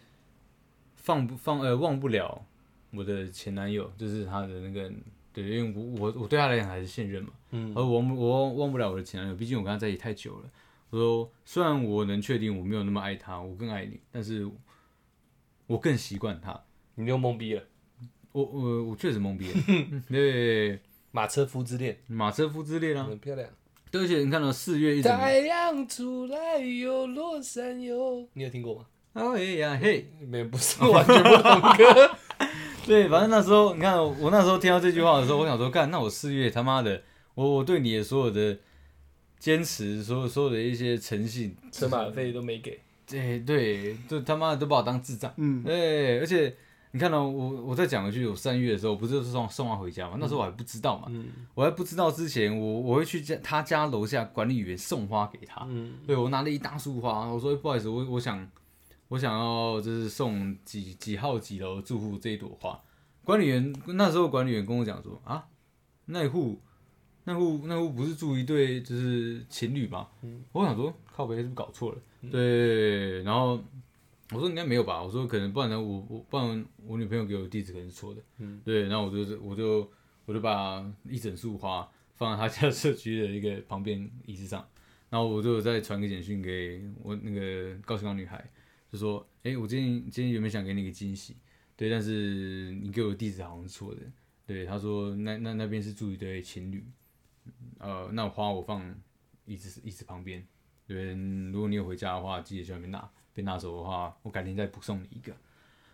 放不放呃忘不了我的前男友，就是他的那个。对，因为我我我对他来讲还是现任嘛，嗯，而我我忘不了我的前男友，毕竟我跟他在一起太久了。我说，虽然我能确定我没有那么爱他，我更爱你，但是我更习惯他。你又懵逼了，我我我确实懵逼了。对，马车夫之恋，马车夫之恋啊，很漂亮。对，而且你看到四月一整，太阳出来又落山哟，你有听过吗？哦呀嘿，没不是完全不同歌。对，反正那时候你看，我那时候听到这句话的时候，我想说，干，那我四月他妈的，我我对你的所有的坚持，所有所有的一些诚信，车马费都没给，对对，就他妈的都把我当智障，嗯，对，而且你看到我我再讲一句，我三月的时候不是送送他回家嘛，那时候我还不知道嘛，我还不知道之前，我我会去家他家楼下管理员送花给他，嗯，对我拿了一大束花，我说不好意思，我我想。我想要就是送几几号几楼住户这一朵花，管理员那时候管理员跟我讲说啊，那户那户那户不是住一对就是情侣吗？我想说靠北是不是搞错了？对，然后我说应该没有吧，我说可能不然呢我我不然我女朋友给我的地址可能是错的，嗯对，然后我就我就我就把一整束花放在她家社区的一个旁边椅子上，然后我就再传个简讯给我那个高雄女孩。就说，哎，我今天今天原本想给你个惊喜，对，但是你给我的地址好像是错的，对，她说那那那边是住一对情侣，呃，那花我放椅子椅子旁边，对，如果你有回家的话，记得去那边拿，被拿走的话，我改天再补送你一个，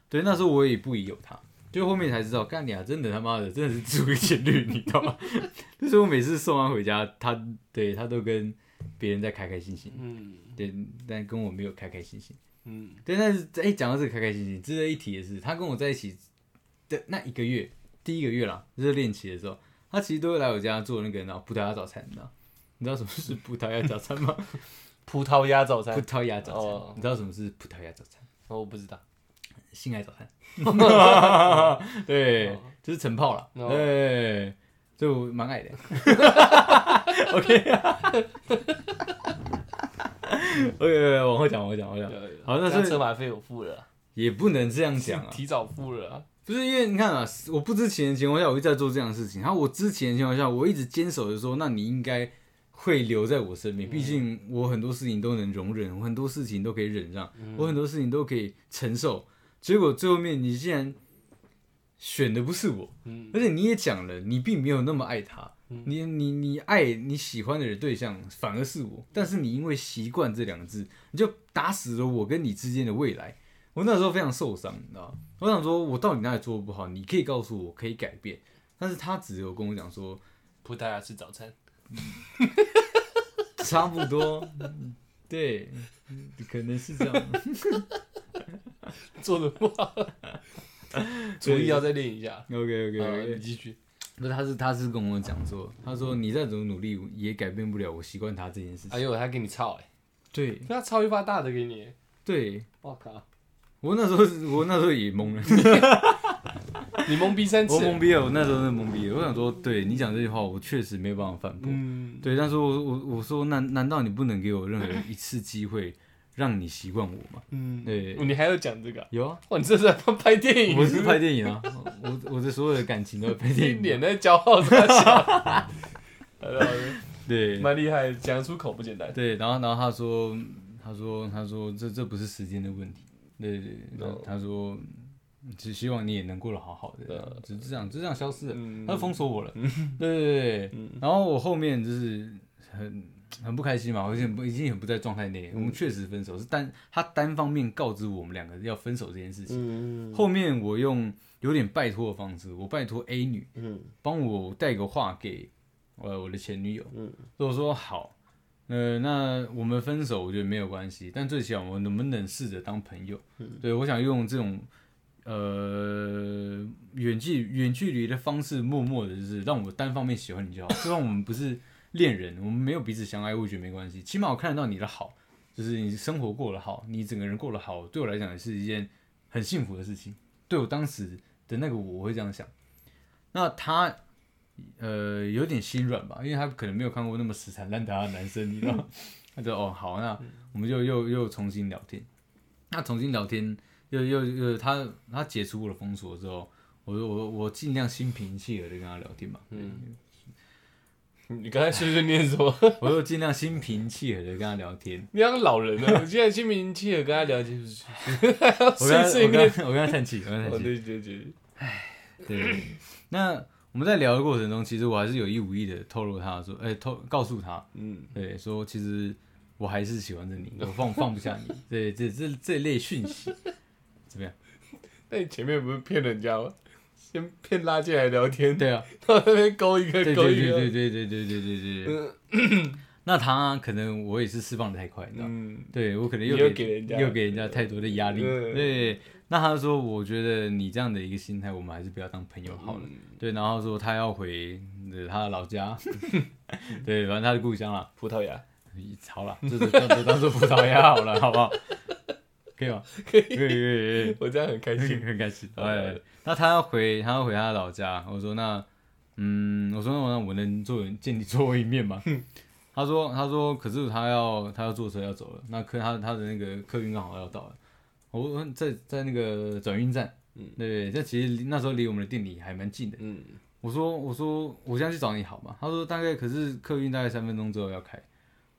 对，那时候我也不疑有他，就后面才知道，干你啊，真的他妈的真的是住一情侣，你知道吗？就是我每次送完回家，他对他都跟别人在开开心心，嗯，对，但跟我没有开开心心。嗯，对，但是哎，讲到这个开开心心，值得一提的是，他跟我在一起的那一个月，第一个月啦，热恋期的时候，他其实都会来我家做那个然后葡萄牙早餐，你知道？你知道什么是葡萄牙早餐吗？葡萄牙早餐，葡萄牙早餐，你知道什么是葡萄牙早餐？哦，我不知道，性爱早餐，对，就是晨泡了，对，就蛮爱的，OK。OK，往后讲，往后讲，往后讲。好，那是车马费我付了，也不能这样讲啊，提早付了。不是因为你看啊，我不知情的情况下，我一直在做这样的事情。然后我知情的情况下，我一直坚守着说，那你应该会留在我身边。毕竟我很多事情都能容忍，我很多事情都可以忍让，我很多事情都可以承受。结果最后面你竟然选的不是我，而且你也讲了，你并没有那么爱他。你你你爱你喜欢的人对象反而是我，但是你因为习惯这两个字，你就打死了我跟你之间的未来。我那时候非常受伤，你知道吗我想说，我到底哪里做的不好？你可以告诉我，可以改变。但是他只有跟我讲说，葡萄牙吃早餐，差不多，对，可能是这样。做的不好，厨艺要再练一下。OK OK 你继续。不是，他是他是跟我讲说，他说你再怎么努力也改变不了我习惯他这件事情。哎呦，他给你操哎、对。他操一发大的给你，对，我靠，我那时候我那时候也懵了，你懵逼三次，我懵逼了，我那时候是懵逼了。我想说，对你讲这句话，我确实没有办法反驳。嗯，对，但是我我我说，难难道你不能给我任何一次机会，让你习惯我吗？嗯，对，你还要讲这个啊？有啊，哇，你这是在拍电影？我是拍电影啊，我我的所有的感情都在拍电一影。脸在骄傲在笑，对蛮厉害的，讲出口不简单。对，然后然后他说他说他说这这不是时间的问题，对对对，哦他说只希望你也能过得好好的呃，只是这样，就这样消失了，嗯他就封锁我了。对对对，然后我后面就是很很不开心嘛，而且不已经很不在状态内，我们确实分手，是单他单方面告知我们两个要分手这件事情。嗯后面我用有点拜托的方式，我拜托 A 女嗯帮我带个话给呃我的前女友，嗯所以我说好，呃，那我们分手我觉得没有关系，但最起码我能不能试着当朋友？嗯对我想用这种呃远距远距离的方式，默默的就是让我单方面喜欢你就好，就算我们不是恋人，我们没有彼此相爱，我觉得没关系，起码我看得到你的好，就是你生活过得好，你整个人过得好，对我来讲也是一件很幸福的事情。对我当时的那个我我会这样想。那他呃有点心软吧，因为他可能没有看过那么死缠烂打的男生，你知道吗？他就哦好，那我们就又又重新聊天。那重新聊天，又又又他他解除我的封锁之后，我我我我尽量心平气和的跟他聊天嘛，嗯，你刚才碎碎念什么？我又尽量心平气和的跟他聊天。你像老人啊！我现在心平气和跟他聊天，就是我跟他。我跟他我跟他叹气，我跟他哦，叹气。对对 对，对，那我们在聊的过程中，其实我还是有意无意的透露他说，哎、透告诉他，嗯，对，说其实我还是喜欢着你，我放放不下你，对，这这这类讯息怎么样？那你前面不是骗人家吗？先骗拉进来聊天，对啊，到那边勾一个对对勾一个，对对对对对对对对对。那他可能我也是释放的太快，你知道吗？嗯，对我可能又给给人家又给人家太多的压力，嗯对。那他说，我觉得你这样的一个心态，我们还是不要当朋友好了。嗯对，然后说他要回呃他的老家，对，反正他的故乡了。葡萄牙，好了，这这当做当做葡萄牙好了，好不好？可以吗？可以，可以，可以。我这样很开心。很开心。好哎，那他要回，他要回他的老家。我说那，嗯，我说那我能坐见你最后一面吗？他说他说，可是他要他要坐车要走了，那客他他的那个客运刚好要到了。我说在在那个转运站，嗯对，这其实那时候离我们的店里还蛮近的。嗯，我说我说我现在去找你好吗？他说大概可是客运大概三分钟之后要开。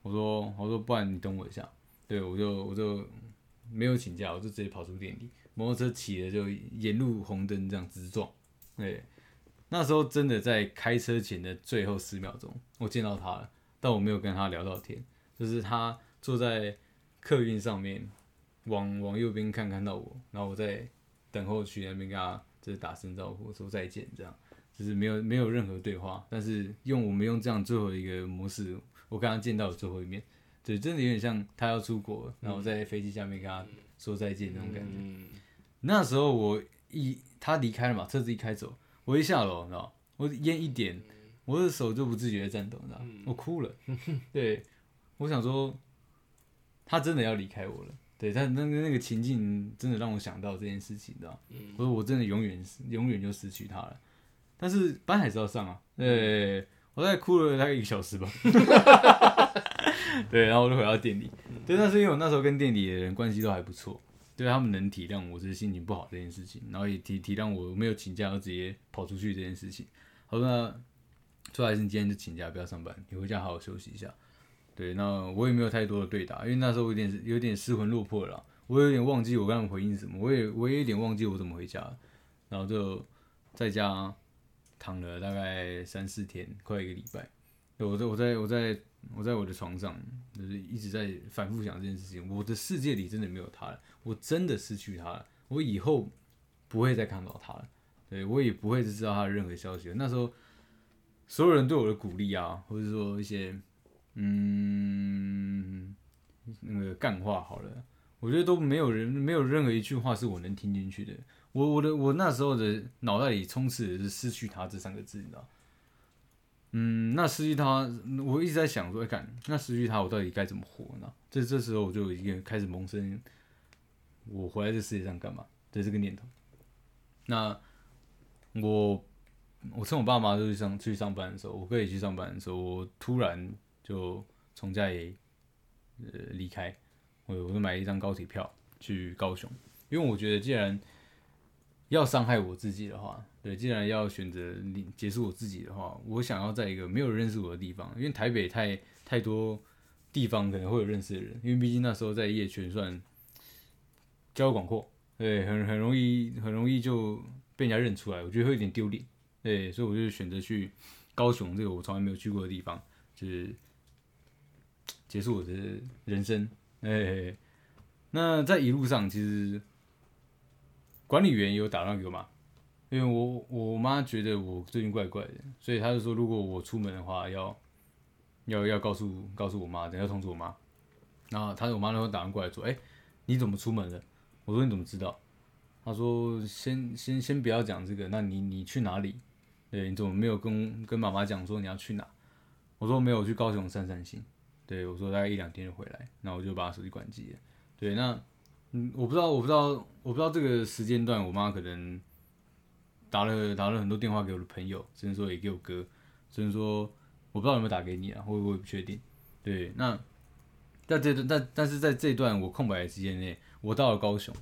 我说我说不然你等我一下。对我就我就没有请假，我就直接跑出店里，摩托车骑了就沿路红灯这样直撞。对，那时候真的在开车前的最后十秒钟，我见到他了，但我没有跟他聊到天，就是他坐在客运上面，往往右边看看到我，然后我在等候区那边跟他就是打声招呼，说再见这样。就是没有没有任何对话，但是用我们用这样最后一个模式，我跟他见到了最后一面，对，真的有点像他要出国，然后我在飞机下面跟他说再见那种感觉。嗯，那时候我一他离开了嘛，车子一开走，我一下楼，你知道，我烟一点，我的手就不自觉的颤抖，你知道，我哭了。对，我想说，他真的要离开我了。对，但那个那个情境真的让我想到这件事情，你知道，我说我真的永远永远就失去他了。但是班还是要上啊，对，我大概哭了大概一个小时吧。对，然后我就回到店里。对，但是因为我那时候跟店里的人关系都还不错，对他们能体谅我这是心情不好这件事情，然后也体体谅我没有请假就直接跑出去这件事情。好，那说还是你今天就请假不要上班，你回家好好休息一下。对，那我也没有太多的对答，因为那时候我有点有点失魂落魄了，我有点忘记我跟他们回应什么，我也我也有点忘记我怎么回家了，然后就在家躺了大概三四天，快一个礼拜。我在我在我在我在我的床上，就是一直在反复想这件事情。我的世界里真的没有他了，我真的失去他了，我以后不会再看到他了。对我也不会知道他的任何消息了。那时候所有人对我的鼓励啊，或者说一些嗯那个干话好了，我觉得都没有人没有任何一句话是我能听进去的。我我的我那时候的脑袋里充斥的是失去他这三个字，你知道？嗯，那失去他，我一直在想说，哎，看那失去他，我到底该怎么活呢？这这时候我就已经开始萌生我活在这世界上干嘛的这个念头。那我我趁我爸妈都去上去上班的时候，我哥也去上班的时候，我突然就从家里呃离开，我我就买一张高铁票去高雄，因为我觉得既然要伤害我自己的话，对，既然要选择结束我自己的话，我想要在一个没有认识我的地方，因为台北太太多地方可能会有认识的人，因为毕竟那时候在夜圈算交广阔，对，很很容易很容易就被人家认出来，我觉得会有点丢脸，对，所以我就选择去高雄这个我从来没有去过的地方，就是结束我的人生，哎，那在一路上其实。管理员有打电话给我妈，因为我我妈觉得我最近怪怪的，所以她就说如果我出门的话，要要要告诉告诉我妈，等下通知我妈。然后她我妈那时候打电话过来说：“哎，你怎么出门了？”我说：“你怎么知道？”她说：“先先先不要讲这个，那你你去哪里？对，你怎么没有跟跟妈妈讲说你要去哪？”我说：“没有，去高雄散散心。”对我说：“大概一两天就回来。”那我就把手机关机了。对，那。嗯，我不知道，我不知道，我不知道这个时间段，我妈可能打了打了很多电话给我的朋友，甚至说也给我哥，甚至说我不知道有没有打给你啊，我我也不确定。对，那在这段，但但是在这段我空白的时间内，我到了高雄，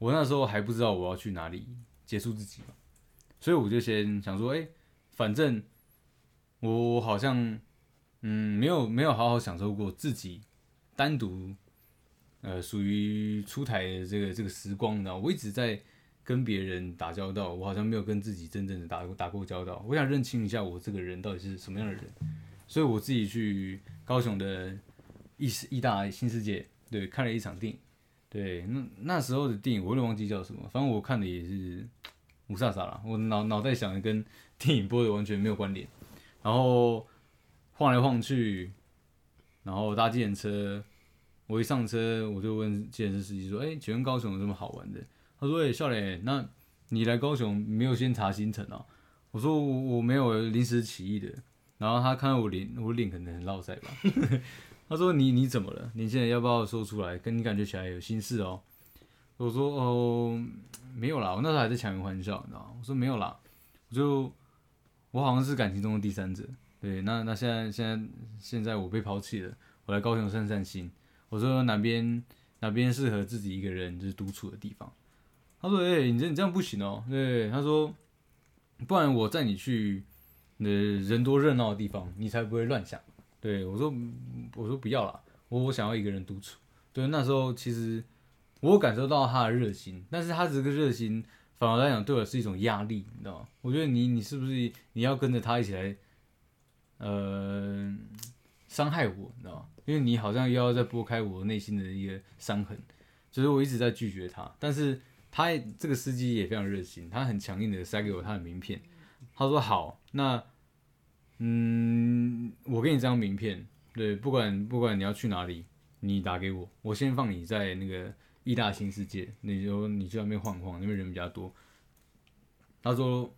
我那时候还不知道我要去哪里结束自己，所以我就先想说，哎，反正我好像嗯没有没有好好享受过自己单独。呃，属于出台的这个这个时光呢，我一直在跟别人打交道，我好像没有跟自己真正的打打过交道。我想认清一下我这个人到底是什么样的人，所以我自己去高雄的意意大新世界，对，看了一场电影，对，那那时候的电影我有点忘记叫什么，反正我看的也是无煞煞了，我脑脑袋想的跟电影播的完全没有关联，然后晃来晃去，然后搭计程车。我一上车，我就问健身司机说：“哎，请问高雄有什么好玩的？”他说：“哎，笑脸，那你来高雄没有先查行程啊？”我说：“我我没有临时起意的。”然后他看到我脸，我脸可能很落塞吧。他说：“你你怎么了？你现在要不要说出来？跟你感觉起来有心事哦。”我说：“哦，没有啦，我那时候还在强颜欢笑，你知道吗我说：“没有啦，我就我好像是感情中的第三者。对，那那现在现在现在我被抛弃了，我来高雄散散心。”我说哪边哪边适合自己一个人就是独处的地方？他说：“哎，你这你这样不行哦。”对，他说：“不然我载你去呃人多热闹的地方，你才不会乱想。”对我说：“我说不要了，我我想要一个人独处。”对，那时候其实我感受到他的热心，但是他这个热心反而来讲对我是一种压力，你知道吗？我觉得你你是不是你要跟着他一起来呃伤害我，你知道吗？因为你好像又要再拨开我内心的一个伤痕，所以我一直在拒绝他。但是他这个司机也非常热心，他很强硬的塞给我他的名片。他说：“好，那嗯，我给你这张名片，对，不管不管你要去哪里，你打给我，我先放你在那个意大新世界，你就你去那边晃晃，那边人比较多。”他说：“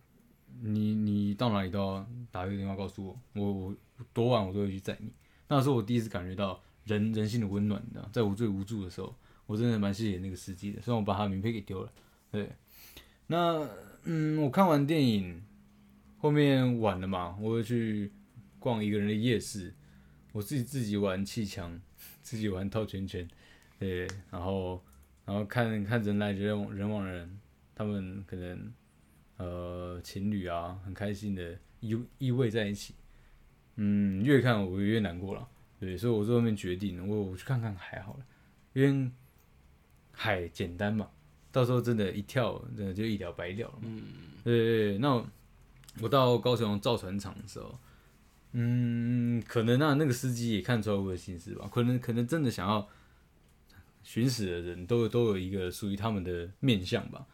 你你到哪里都要打个电话告诉我，我我多晚我都会去载你。”那是我第一次感觉到人人性的温暖，你知道，在我最无助的时候，我真的蛮谢谢那个司机的。虽然我把他名片给丢了，对。那嗯，我看完电影后面晚了嘛，我会去逛一个人的夜市，我自己自己玩气枪，自己玩套圈圈，对。然后然后看看人来人往人往人，他们可能呃情侣啊，很开心的依依偎在一起。嗯，越看我越难过了，对，所以我在后面决定，我我去看看海好了，因为海简单嘛，到时候真的，一跳，真的就一了百了了嘛。嗯，对，那我到高雄造船厂的时候，嗯，可能啊，那个司机也看出来我的心思吧，可能可能真的想要寻死的人都都有一个属于他们的面相吧。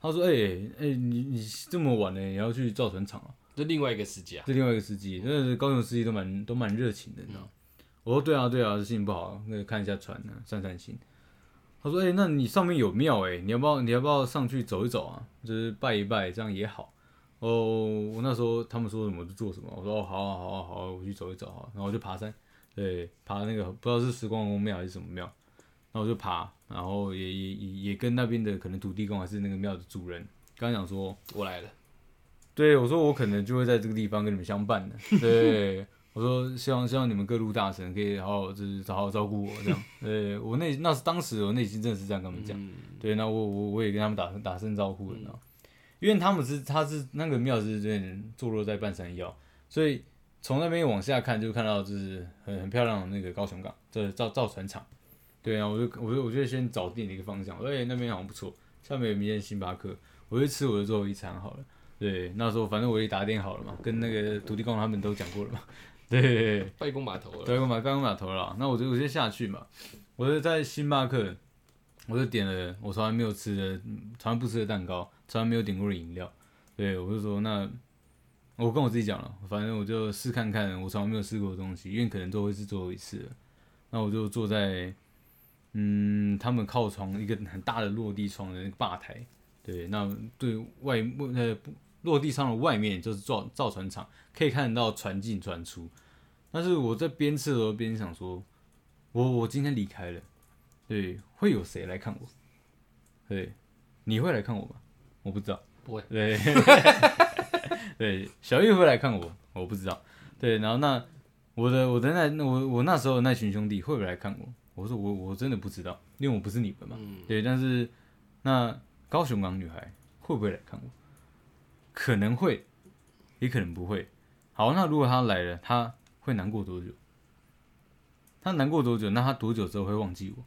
他说：“哎哎，你你这么晚了，也要去造船厂啊？”这另外一个司机啊，这另外一个司机，那高雄司机都蛮都蛮热情的，你知道？我说对啊对啊，心情不好，那看一下船呢，散散心。他说：“哎、那你上面有庙哎、你要不要你要不要上去走一走啊？就是拜一拜，这样也好。”哦，我那时候他们说什么就做什么，我说：“哦，好啊，好啊，好啊，我去走一走哈。”然后我就爬山，对，爬那个不知道是时光公庙还是什么庙，然后我就爬，然后也也也也跟那边的可能土地公还是那个庙的主人刚讲说，我来了，对我说我可能就会在这个地方跟你们相伴的，对我说希望希望你们各路大神可以好好就是好好照顾我这样，对我内那是当时我内心真的是这样跟他们讲，嗯，对，那我我我也跟他们打打声招呼了，你知道，因为他们是他是那个庙是有点坐落在半山腰，所以从那边往下看就看到就是很很漂亮的那个高雄港，这造造船厂，对啊，我就我就我就先找定了一个方向，哎、那边好像不错，下面有一间星巴克，我就吃我的最后一餐好了。对，那时候反正我也打点好了嘛，跟那个土地公他们都讲过了嘛。对，拜公码头了，对，我买刚刚码头了，那我就我就下去嘛，我就在星巴克，我就点了我从来没有吃的，嗯从来不吃的蛋糕，从来没有点过的饮料。对，我就说那我跟我自己讲了，反正我就试看看我从来没有试过的东西，因为可能都会是最后一次了。那我就坐在嗯他们靠窗一个很大的落地窗的那个吧台，对，那对外呃不落地窗的外面就是造造船厂，可以看得到船进船出。但是我在边吃的时候边想说，我我今天离开了，对，会有谁来看我？对，你会来看我吗？我不知道。不会，对，对，小玉会来看我，我不知道。对，然后那我的我的那那我我那时候那群兄弟会不会来看我？我说我我真的不知道，因为我不是你们嘛。嗯，对，但是那高雄港女孩会不会来看我？可能会，也可能不会。好，那如果他来了，他会难过多久？他难过多久？那他多久之后会忘记我？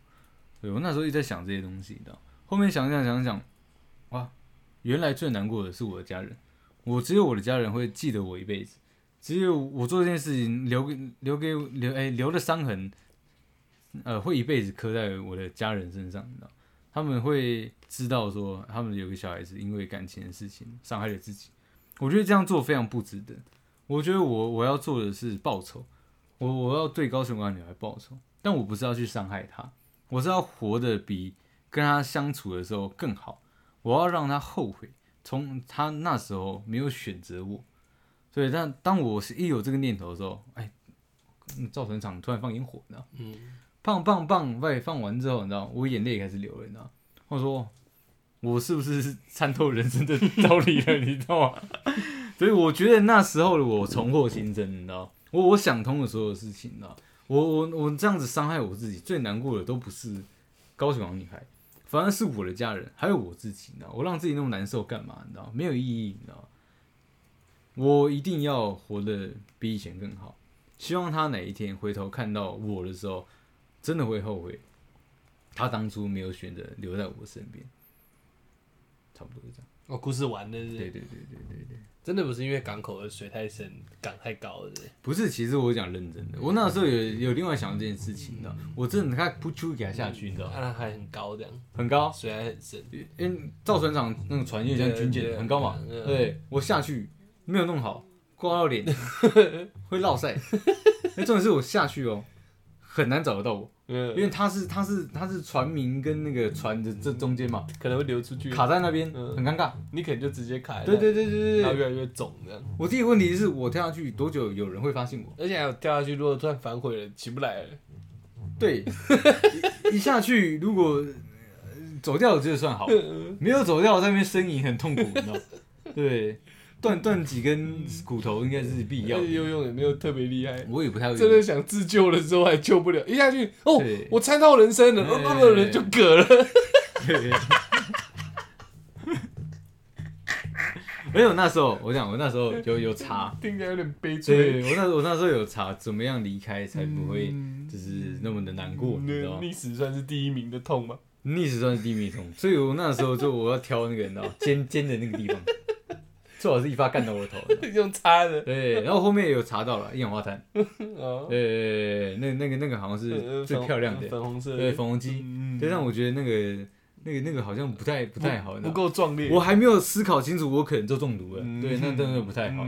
对我那时候一直在想这些东西，你知道？后面想想想想，哇，原来最难过的是我的家人，我只有我的家人会记得我一辈子，只有我做这件事情留给留给留哎、留的伤痕，呃，会一辈子刻在我的家人身上，你知道？他们会知道说，他们有个小孩子因为感情的事情伤害了自己。我觉得这样做非常不值得。我觉得我我要做的是报仇，我我要对高雄港女孩报仇，但我不是要去伤害她，我是要活得比跟她相处的时候更好。我要让她后悔，从她那时候没有选择我。所以，但当我是一有这个念头的时候，哎，造船厂突然放烟火，你知道？嗯，棒棒棒，喂放完之后，你知道，我眼泪开始流了，你知道，我说我是不是参透人生的道理了，你知道吗？所以我觉得那时候的我重获新生，你知道，我我想通了所有事情，你知道，我我我这样子伤害我自己，最难过的都不是高雄王女孩，反而是我的家人，还有我自己，你知道，我让自己那么难受干嘛？你知道，没有意义，你知道，我一定要活得比以前更好，希望他哪一天回头看到我的时候。真的会后悔，他当初没有选择留在我身边，差不多是这样。哦，故事完了是不是？对对对对对对，真的不是因为港口的水太深，港太高了是不是？不是，其实我讲认真的，我那时候有有另外想这件事情，你知道，我真的他不出给他下去，你知道，吗，它还很高这样，很高，水还很深，因为造船厂那个船有点像军舰，很高嘛，对对我下去没有弄好，刮到脸 会落晒，那重点是我下去哦，很难找得到我，因嗯，为它是它是它是船名跟那个船的这中间嘛，可能会流出去，卡在那边，嗯。很尴尬。你可能就直接卡对对对对对对，然后越来越肿这样，我第一个问题是我跳下去多久有人会发现我？而且还有掉下去，如果突然反悔了，起不来了，对，一一下去如果呃走掉，我觉得算好，没有走掉在那边呻吟很痛苦，你知道吗？对，断断几根骨头应该是必要游泳也没有特别厉害。我也不太会真的想自救的时候还救不了，一下去哦，我参到人生了，对哦，那个人就嗝了。对。没有，那时候我想，我那时候有有查，听起来有点悲催对催。我那我那时候有查怎么样离开才不会嗯就是那么的难过，你知道吗？历史算是第一名的痛吗？逆时算是第一名痛，所以我那时候就我要挑那个你知道尖尖的那个地方，最好是一发干到我的头。用擦的。对，然后后面也有查到了一氧化碳，哦，对，那那个那个好像是最漂亮的，粉红色的。对，粉红鸡，嗯对，但我觉得那个那个那个好像不太不太好，不够壮烈。我还没有思考清楚，我可能就中毒了，嗯。对，那真的不太好，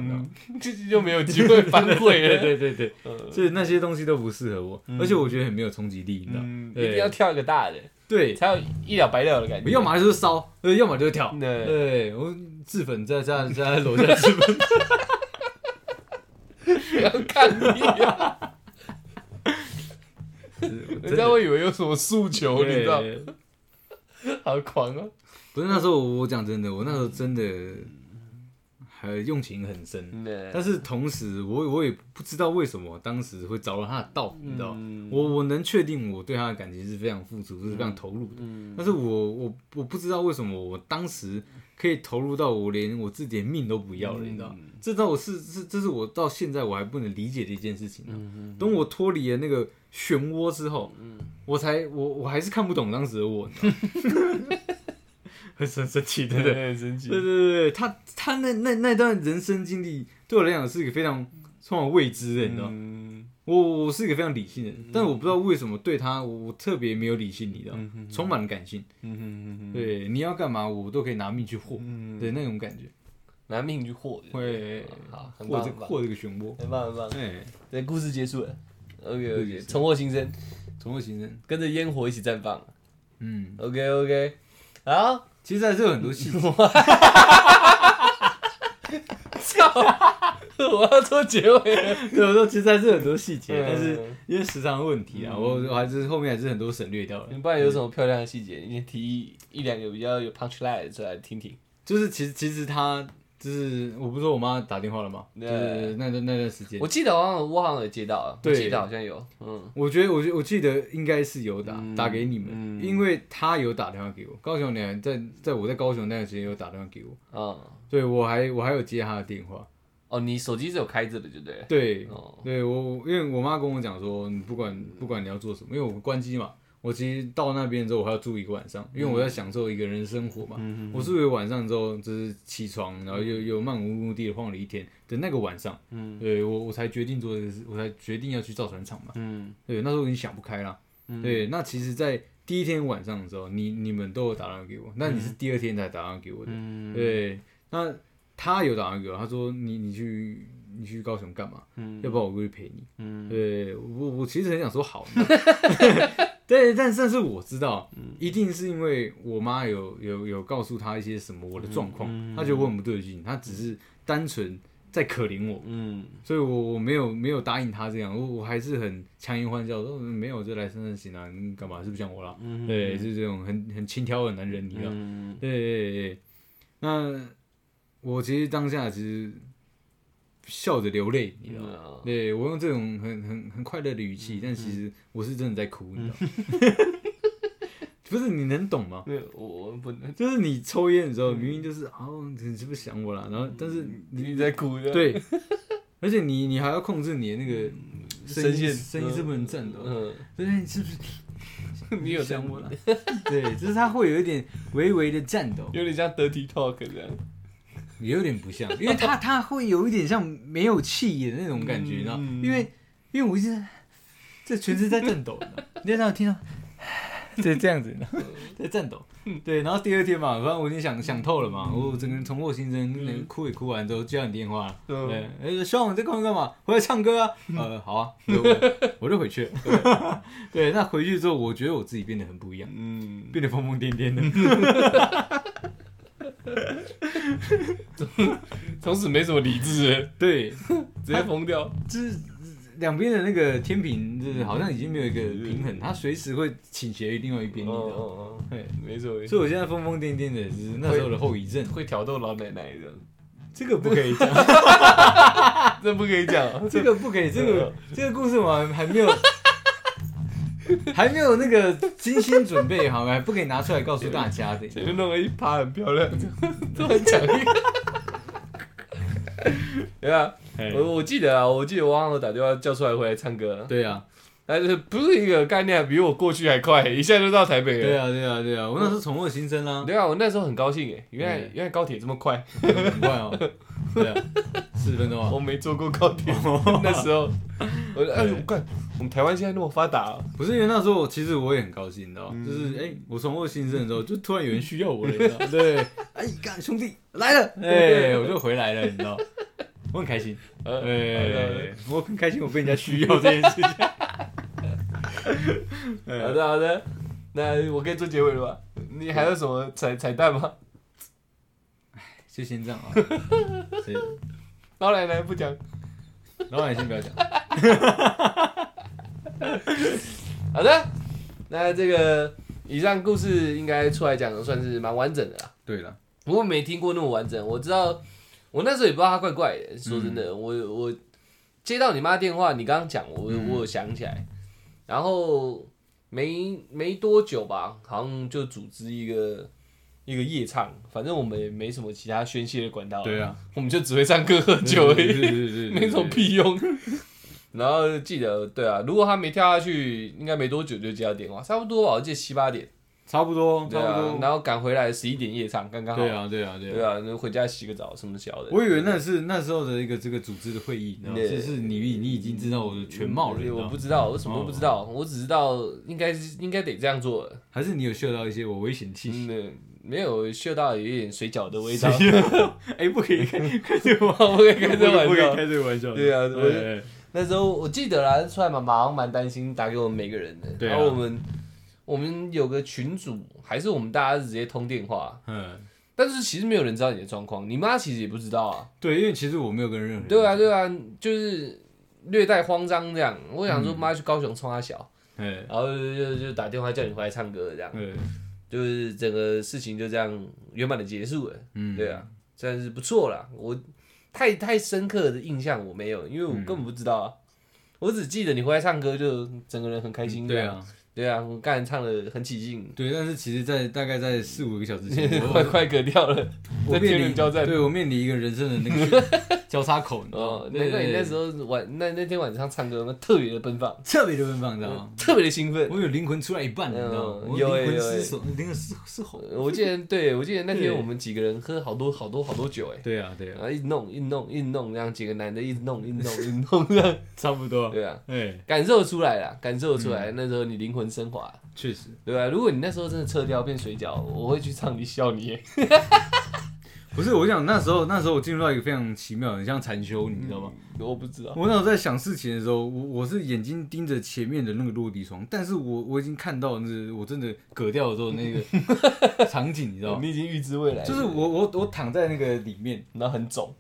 这 就没有机会反悔对了。对对对，嗯。所以那些东西都不适合我，嗯。而且我觉得很没有冲击力，你知道一定要跳一个大的。对，才有一了百了的感觉。我要么就是烧，对，要么就是跳。对，对，我自粉在在在楼下自粉，不要看你啊！人家会以为有什么诉求，你知道？对好狂哦！不是那时候我我讲真的，我那时候真的还用情很深，对但是同时我我也不知道为什么当时会着了他的道，你知道？嗯我我能确定我对他的感情是非常付出，是非常投入的。嗯但是我我我不知道为什么我当时可以投入到我连我自己的命都不要了，你知道？嗯这到我是是这是我到现在我还不能理解的一件事情、等我脱离了那个漩涡之后，我才我我还是看不懂当时的我，你知道？很神神奇，对不对？很神奇对对对对，他他那那那段人生经历对我来讲是一个非常充满未知的，你知道？嗯我我是一个非常理性的人，但我不知道为什么对他我我特别没有理性，你知道？嗯充满了感性。嗯对，你要干嘛我都可以拿命去豁，嗯对那种感觉，拿命去豁，会好，很和棒，很棒，这和这个漩涡。很棒，很棒。对，对，故事结束了。，OK OK，重获新生，重获新生。跟着烟火一起绽放。嗯，OK OK，好，其实还是有很多细节。操！我要做结尾了。对，我说其实还是有很多细节，嗯但是因为时长问题啊，我我还是后面还是很多省略掉了。你不然有什么漂亮的细节？你提一一两个比较有 punch line 的出来听听。就是其实其实他就是我不是说我妈打电话了吗？就是那段那段时间。我，记得好像我好像有接到啊，我对记得好像有，嗯。我觉得我觉得我记得应该是有打嗯打给你们，嗯。因为他有打电话给我，高雄人在在我在高雄那段时间有打电话给我，嗯，对我还我还有接他的电话，哦，你手机是有开着的，对不对了？对。哦，对我因为我妈跟我讲说，你不管不管你要做什么，因为我关机嘛。我其实到那边之后，我还要住一个晚上，因为我在享受一个人的生活嘛。嗯我住一个晚上之后，就是起床，然后又又漫无目的的晃了一天的那个晚上，嗯对我我才决定做这个事，我才决定要去造船厂嘛。嗯对，那时候我已经想不开了。嗯对，那其实，在第一天晚上的时候，你你们都有打电话给我，那你是第二天才打电话给我的。嗯对，那他有打电话给我，他说你你去你去高雄干嘛？嗯要不然我过去陪你。嗯对我我其实很想说好，对，但但是我知道，嗯一定是因为我妈有有有告诉她一些什么我的状况，嗯他觉得我很不对劲，她只是单纯在可怜我，嗯所以我我没有没有答应她这样，我我还是很强颜欢笑说嗯没有就来深圳行啊，你干嘛是不是想我啦？嗯对，是这种很很轻佻的男人，你知道？对对对，那我其实当下其实笑着流泪，你知道吗？嗯对我用这种很很很快乐的语气，但其实我是真的在哭，你知道吗？不是你能懂吗？没有，我我不能，就是你抽烟的时候，明明就是哦，你是不是想我了？然后但是你在哭的，对，而且你你还要控制你的那个声音，声音是不能颤抖。嗯，对，你是不是 你有想我了？对，就是它会有一点微微的颤抖，有点像 dirty talk 这样，也有点不像，因为他 他会有一点像没有气的那种感觉，你知道？嗯因为因为我一直这全身在颤抖，你知道听到。这，这样子，在颤抖。对，然后第二天嘛，反正我已经想想透了嘛，我整个人重获新生，那个哭也哭完之后接到你电话，嗯对，哎，希望你在干嘛干嘛？回来唱歌啊？呃，好啊，我就我就回去了。对，那回去之后，我觉得我自己变得很不一样，嗯，变得疯疯癫癫的。从此没什么理智了，对，直接疯掉，就是两边的那个天平，就是好像已经没有一个平衡，它随时会倾斜于另外一边，你知道吗？哦对，没错，所以我现在疯疯癫癫的，就是那时候的后遗症。会挑逗老奶奶的，这个不可以讲，这 不可以讲，这个不可以，这个这个故事我还没有。还没有那个精心准备好，还不可以拿出来告诉大家的。前面弄了一趴很漂亮，突然讲一个，对啊，我我记得啊，我记得我忘了打电话叫出来回来唱歌，对啊，但是不是一个概念，比我过去还快，一下就到台北了。对啊，对啊，对啊，我那时候重获新生啦，对啊，我那时候很高兴诶，原来原来高铁这么快，很快哦，对啊，四十分钟啊。我，没坐过高铁，那时候。我哎我看我们台湾现在那么发达啊，不是因为那时候其实我也很高兴，你知道吗？嗯。就是哎、我重获新生的时候，就突然有人需要我了，你知道吗？对，哎，干兄弟来了，哎，我就回来了，你知道，我很开心，呃哎，我很开心，我被人家需要这件事情。好的好的，那我可以做结尾了吧？你还有什么彩彩蛋吗？就先这样啊。对，老奶奶不讲。老奶先不要讲。好的，那这个以上故事应该出来讲的算是蛮完整的啦。对了，不过没听过那么完整，我知道我那时候也不知道他怪怪的。说真的，我我接到你妈电话，你刚刚讲，我我有想起来，然后没没多久吧，好像就组织一个一个夜唱，反正我们也没什么其他宣泄的管道，对啊，我们就只会唱歌喝酒而已，没什么屁用。然后记得，对啊，如果他没跳下去，应该没多久就接到电话，差不多吧，我记得七八点，差不多，对啊差不，多。然后赶回来十一点夜唱，刚刚好。对啊，对啊，对啊。对啊，那回家洗个澡什么小的。我以为那是那时候的一个这个组织的会议，然后对就是你你已经知道我的全貌了，我不知道，我什么都不知道，我只知道应该是应该得这样做的。还是你有嗅到一些我危险气息？嗯，没有嗅到有一点水饺的味道。哎，不可以开开这个玩我不可以开这玩笑。不可以开这个玩笑。对啊我对那时候我记得啦，出来妈妈好像蛮担心打给我们每个人的。对啊然后我们我们有个群主，还是我们大家直接通电话，嗯，但是其实没有人知道你的状况，你妈其实也不知道啊。对，因为其实我没有跟任何人对啊，对啊，就是略带慌张这样。我想说妈去高雄冲他小，嗯，然后就就打电话叫你回来唱歌这样。对，就是整个事情就这样圆满的结束了。嗯，对啊，算是不错啦。我太太深刻的印象我没有，因为我根本不知道啊。我只记得你回来唱歌，就整个人很开心。对，啊，对啊，我刚才唱的很起劲，对，但是其实，在大概在四五个小时前，快我快嗝掉了，在我面临交战。对我面临一个人生的那个 交叉口，你知道哦吗？，难怪你那时候候晚那那天晚上唱歌，那特别的奔放，特别的奔放，你知道吗？特别的兴奋。我有灵魂出来一半，你知道吗？嗯我灵魂有灵魂失失吼。我记得，对我记得那天我们几个人喝好多好多好多酒，哎，对啊，对啊，然后一直弄一直弄一直弄，这样几个男的一直弄一直弄一直弄这样，差不多。对啊。哎，感受出来了，感受出嗯来，那时候你灵魂升华，确实，对吧？如果你那时候真的撤掉变水饺，我会去唱你笑你耶，不是我想那时候，那时候我进入到一个非常奇妙，很像禅修，你知道吗？我不知道，我那时候在想事情的时候，我我是眼睛盯着前面的那个落地窗，但是我我已经看到那我真的割掉的时候那个 场景，你知道吗？你已经预知未来，就是我我我躺在那个里面，然后很肿，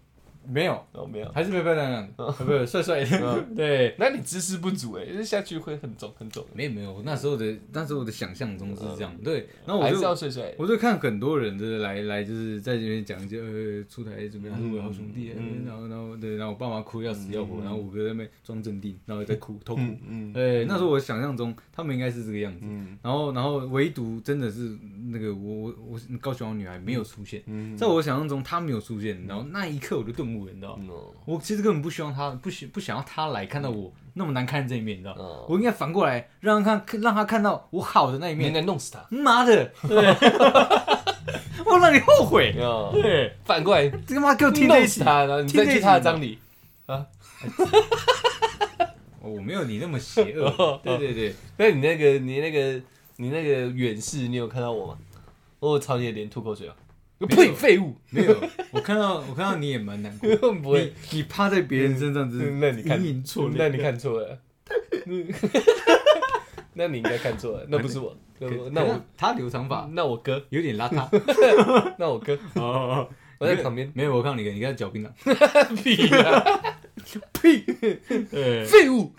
没有，哦没有，还是漂漂亮亮的，不是帅帅。的，对。那你知识不足哎，就是下去会很肿很肿，没有没有，我那时候的那时候的想象中是这样，对。然后我还是就要帅帅，我就看很多人就是来来就是在这边讲一些呃出台怎么样，是我的好兄弟，嗯。然后然后对，然后我爸妈哭要死要活，然后我哥在那边装镇定，然后在哭偷哭。嗯嗯。对，那时候我想象中他们应该是这个样子，嗯。然后然后唯独真的是那个我我我高雄女孩没有出现，嗯，在我想象中她没有出现，然后那一刻我就顿悟了，你知道我其实根本不希望他不希不想要他来看到我那么难看的这一面，你知道？我应该反过来让他看 让他看到我好的那一面。你应。该弄死他，妈的，对，我让你后悔。哦，对，反过来这个妈给我听这一集，弄死他，然后你再去他的葬礼，啊？我没有你那么邪恶。对对对，那你那个你那个你那个远视，你有看到我吗？我有朝你的脸吐口水啊！呸，废物！没有，我看到我看到你也蛮难过。不会，你你趴在别人身上，真是嗯那你看错那你看错了，那你应该看错了，那不是我，那我他留长发，那我哥，有点邋遢。那我哥，哦，我在旁边，没有，我看你跟你跟他嚼槟榔。屁废物。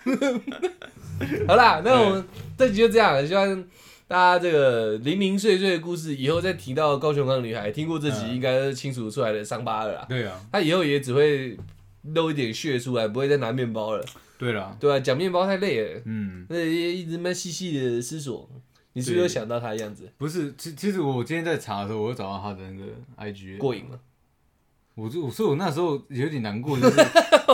好啦，那我们这集就这样了，希望大家这个零零碎碎的故事，以后再提到高雄港女孩，听过这集嗯应该是清楚出来的伤疤了啦。对啊，他以后也只会露一点血出来，不会再拿面包了，对了，对啊、讲面包太累了，嗯，那一直蛮细细的思索。你是不是有想到他的样子？不是，其其实我今天在查的时候，我有找到他的那个 IG，过瘾了？我就我说我那时候有点难过，就是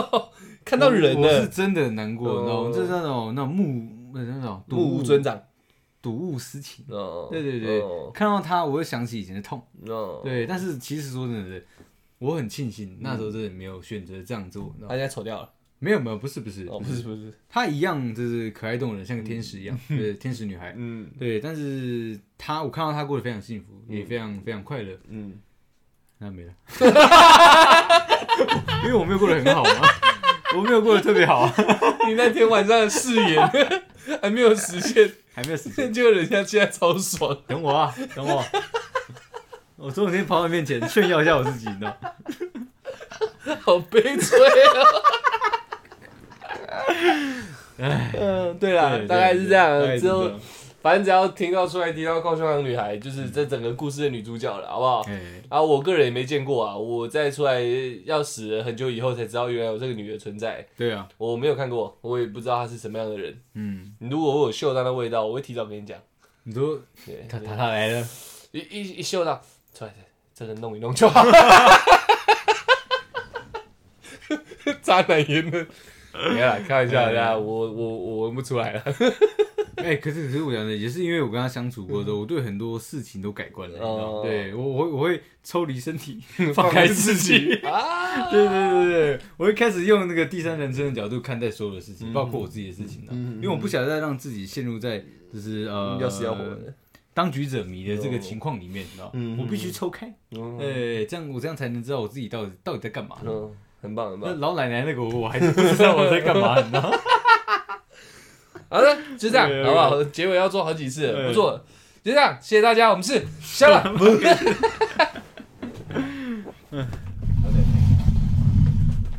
看到人我我是，真的很难过，哦你知道吗？就是那种那种目那种睹目无尊长。睹物思情。哦，对对对，哦看到他，我会想起以前的痛。哦，对，但是其实说真的，我很庆幸那时候真的没有选择这样做。你知道吗他现在丑掉了。没有没有，不是不是，哦，不是不是，她一样就是可爱动人，像个天使一样，对，天使女孩。嗯对，但是她我看到她过得非常幸福，也非常非常快乐。嗯，那没了，因为我没有过得很好嘛，我没有过得特别好啊。你那天晚上的誓言，还没有实现，还没有时间。结果人家现在超爽。等我啊，等我。我总有一天跑到你面前炫耀一下我自己，你知道吗？好悲催啊！唉，嗯，对啦，对大概是这样。之反正只要听到出来提到高雄港女孩，就是这整个故事的女主角了，好不好？哎，啊，我个人也没见过啊，我在出来要死了很久以后才知道原来有这个女的存在，对啊，我没有看过，我也不知道她是什么样的人。嗯，如果我有嗅到那味道，我会提早跟你讲。你说对，他他他来了，一一一嗅到，出来这个弄一弄就好。渣男言论，没有啦，开玩笑的，我我我闻不出来了。哎、可是可是我讲的也是因为我跟他相处过之后，我对很多事情都改观了，你知道吗？哦对我我会我会抽离身体，放放开自己。啊！对对对对，我会开始用那个第三人称的角度看待所有的事情，嗯包括我自己的事情的、嗯因为我不想再让自己陷入在就是呃要死要活的。当局者迷的这个情况里面，你知道吗？嗯我必须抽开，嗯对，这样我这样才能知道我自己到底到底在干嘛。嗯，很棒很那棒。老奶奶那个我我还是不知道我在干嘛，你知道吗？好的，就这样，好不好？结尾要做好几次不做了。就这样，谢谢大家，我们是香了。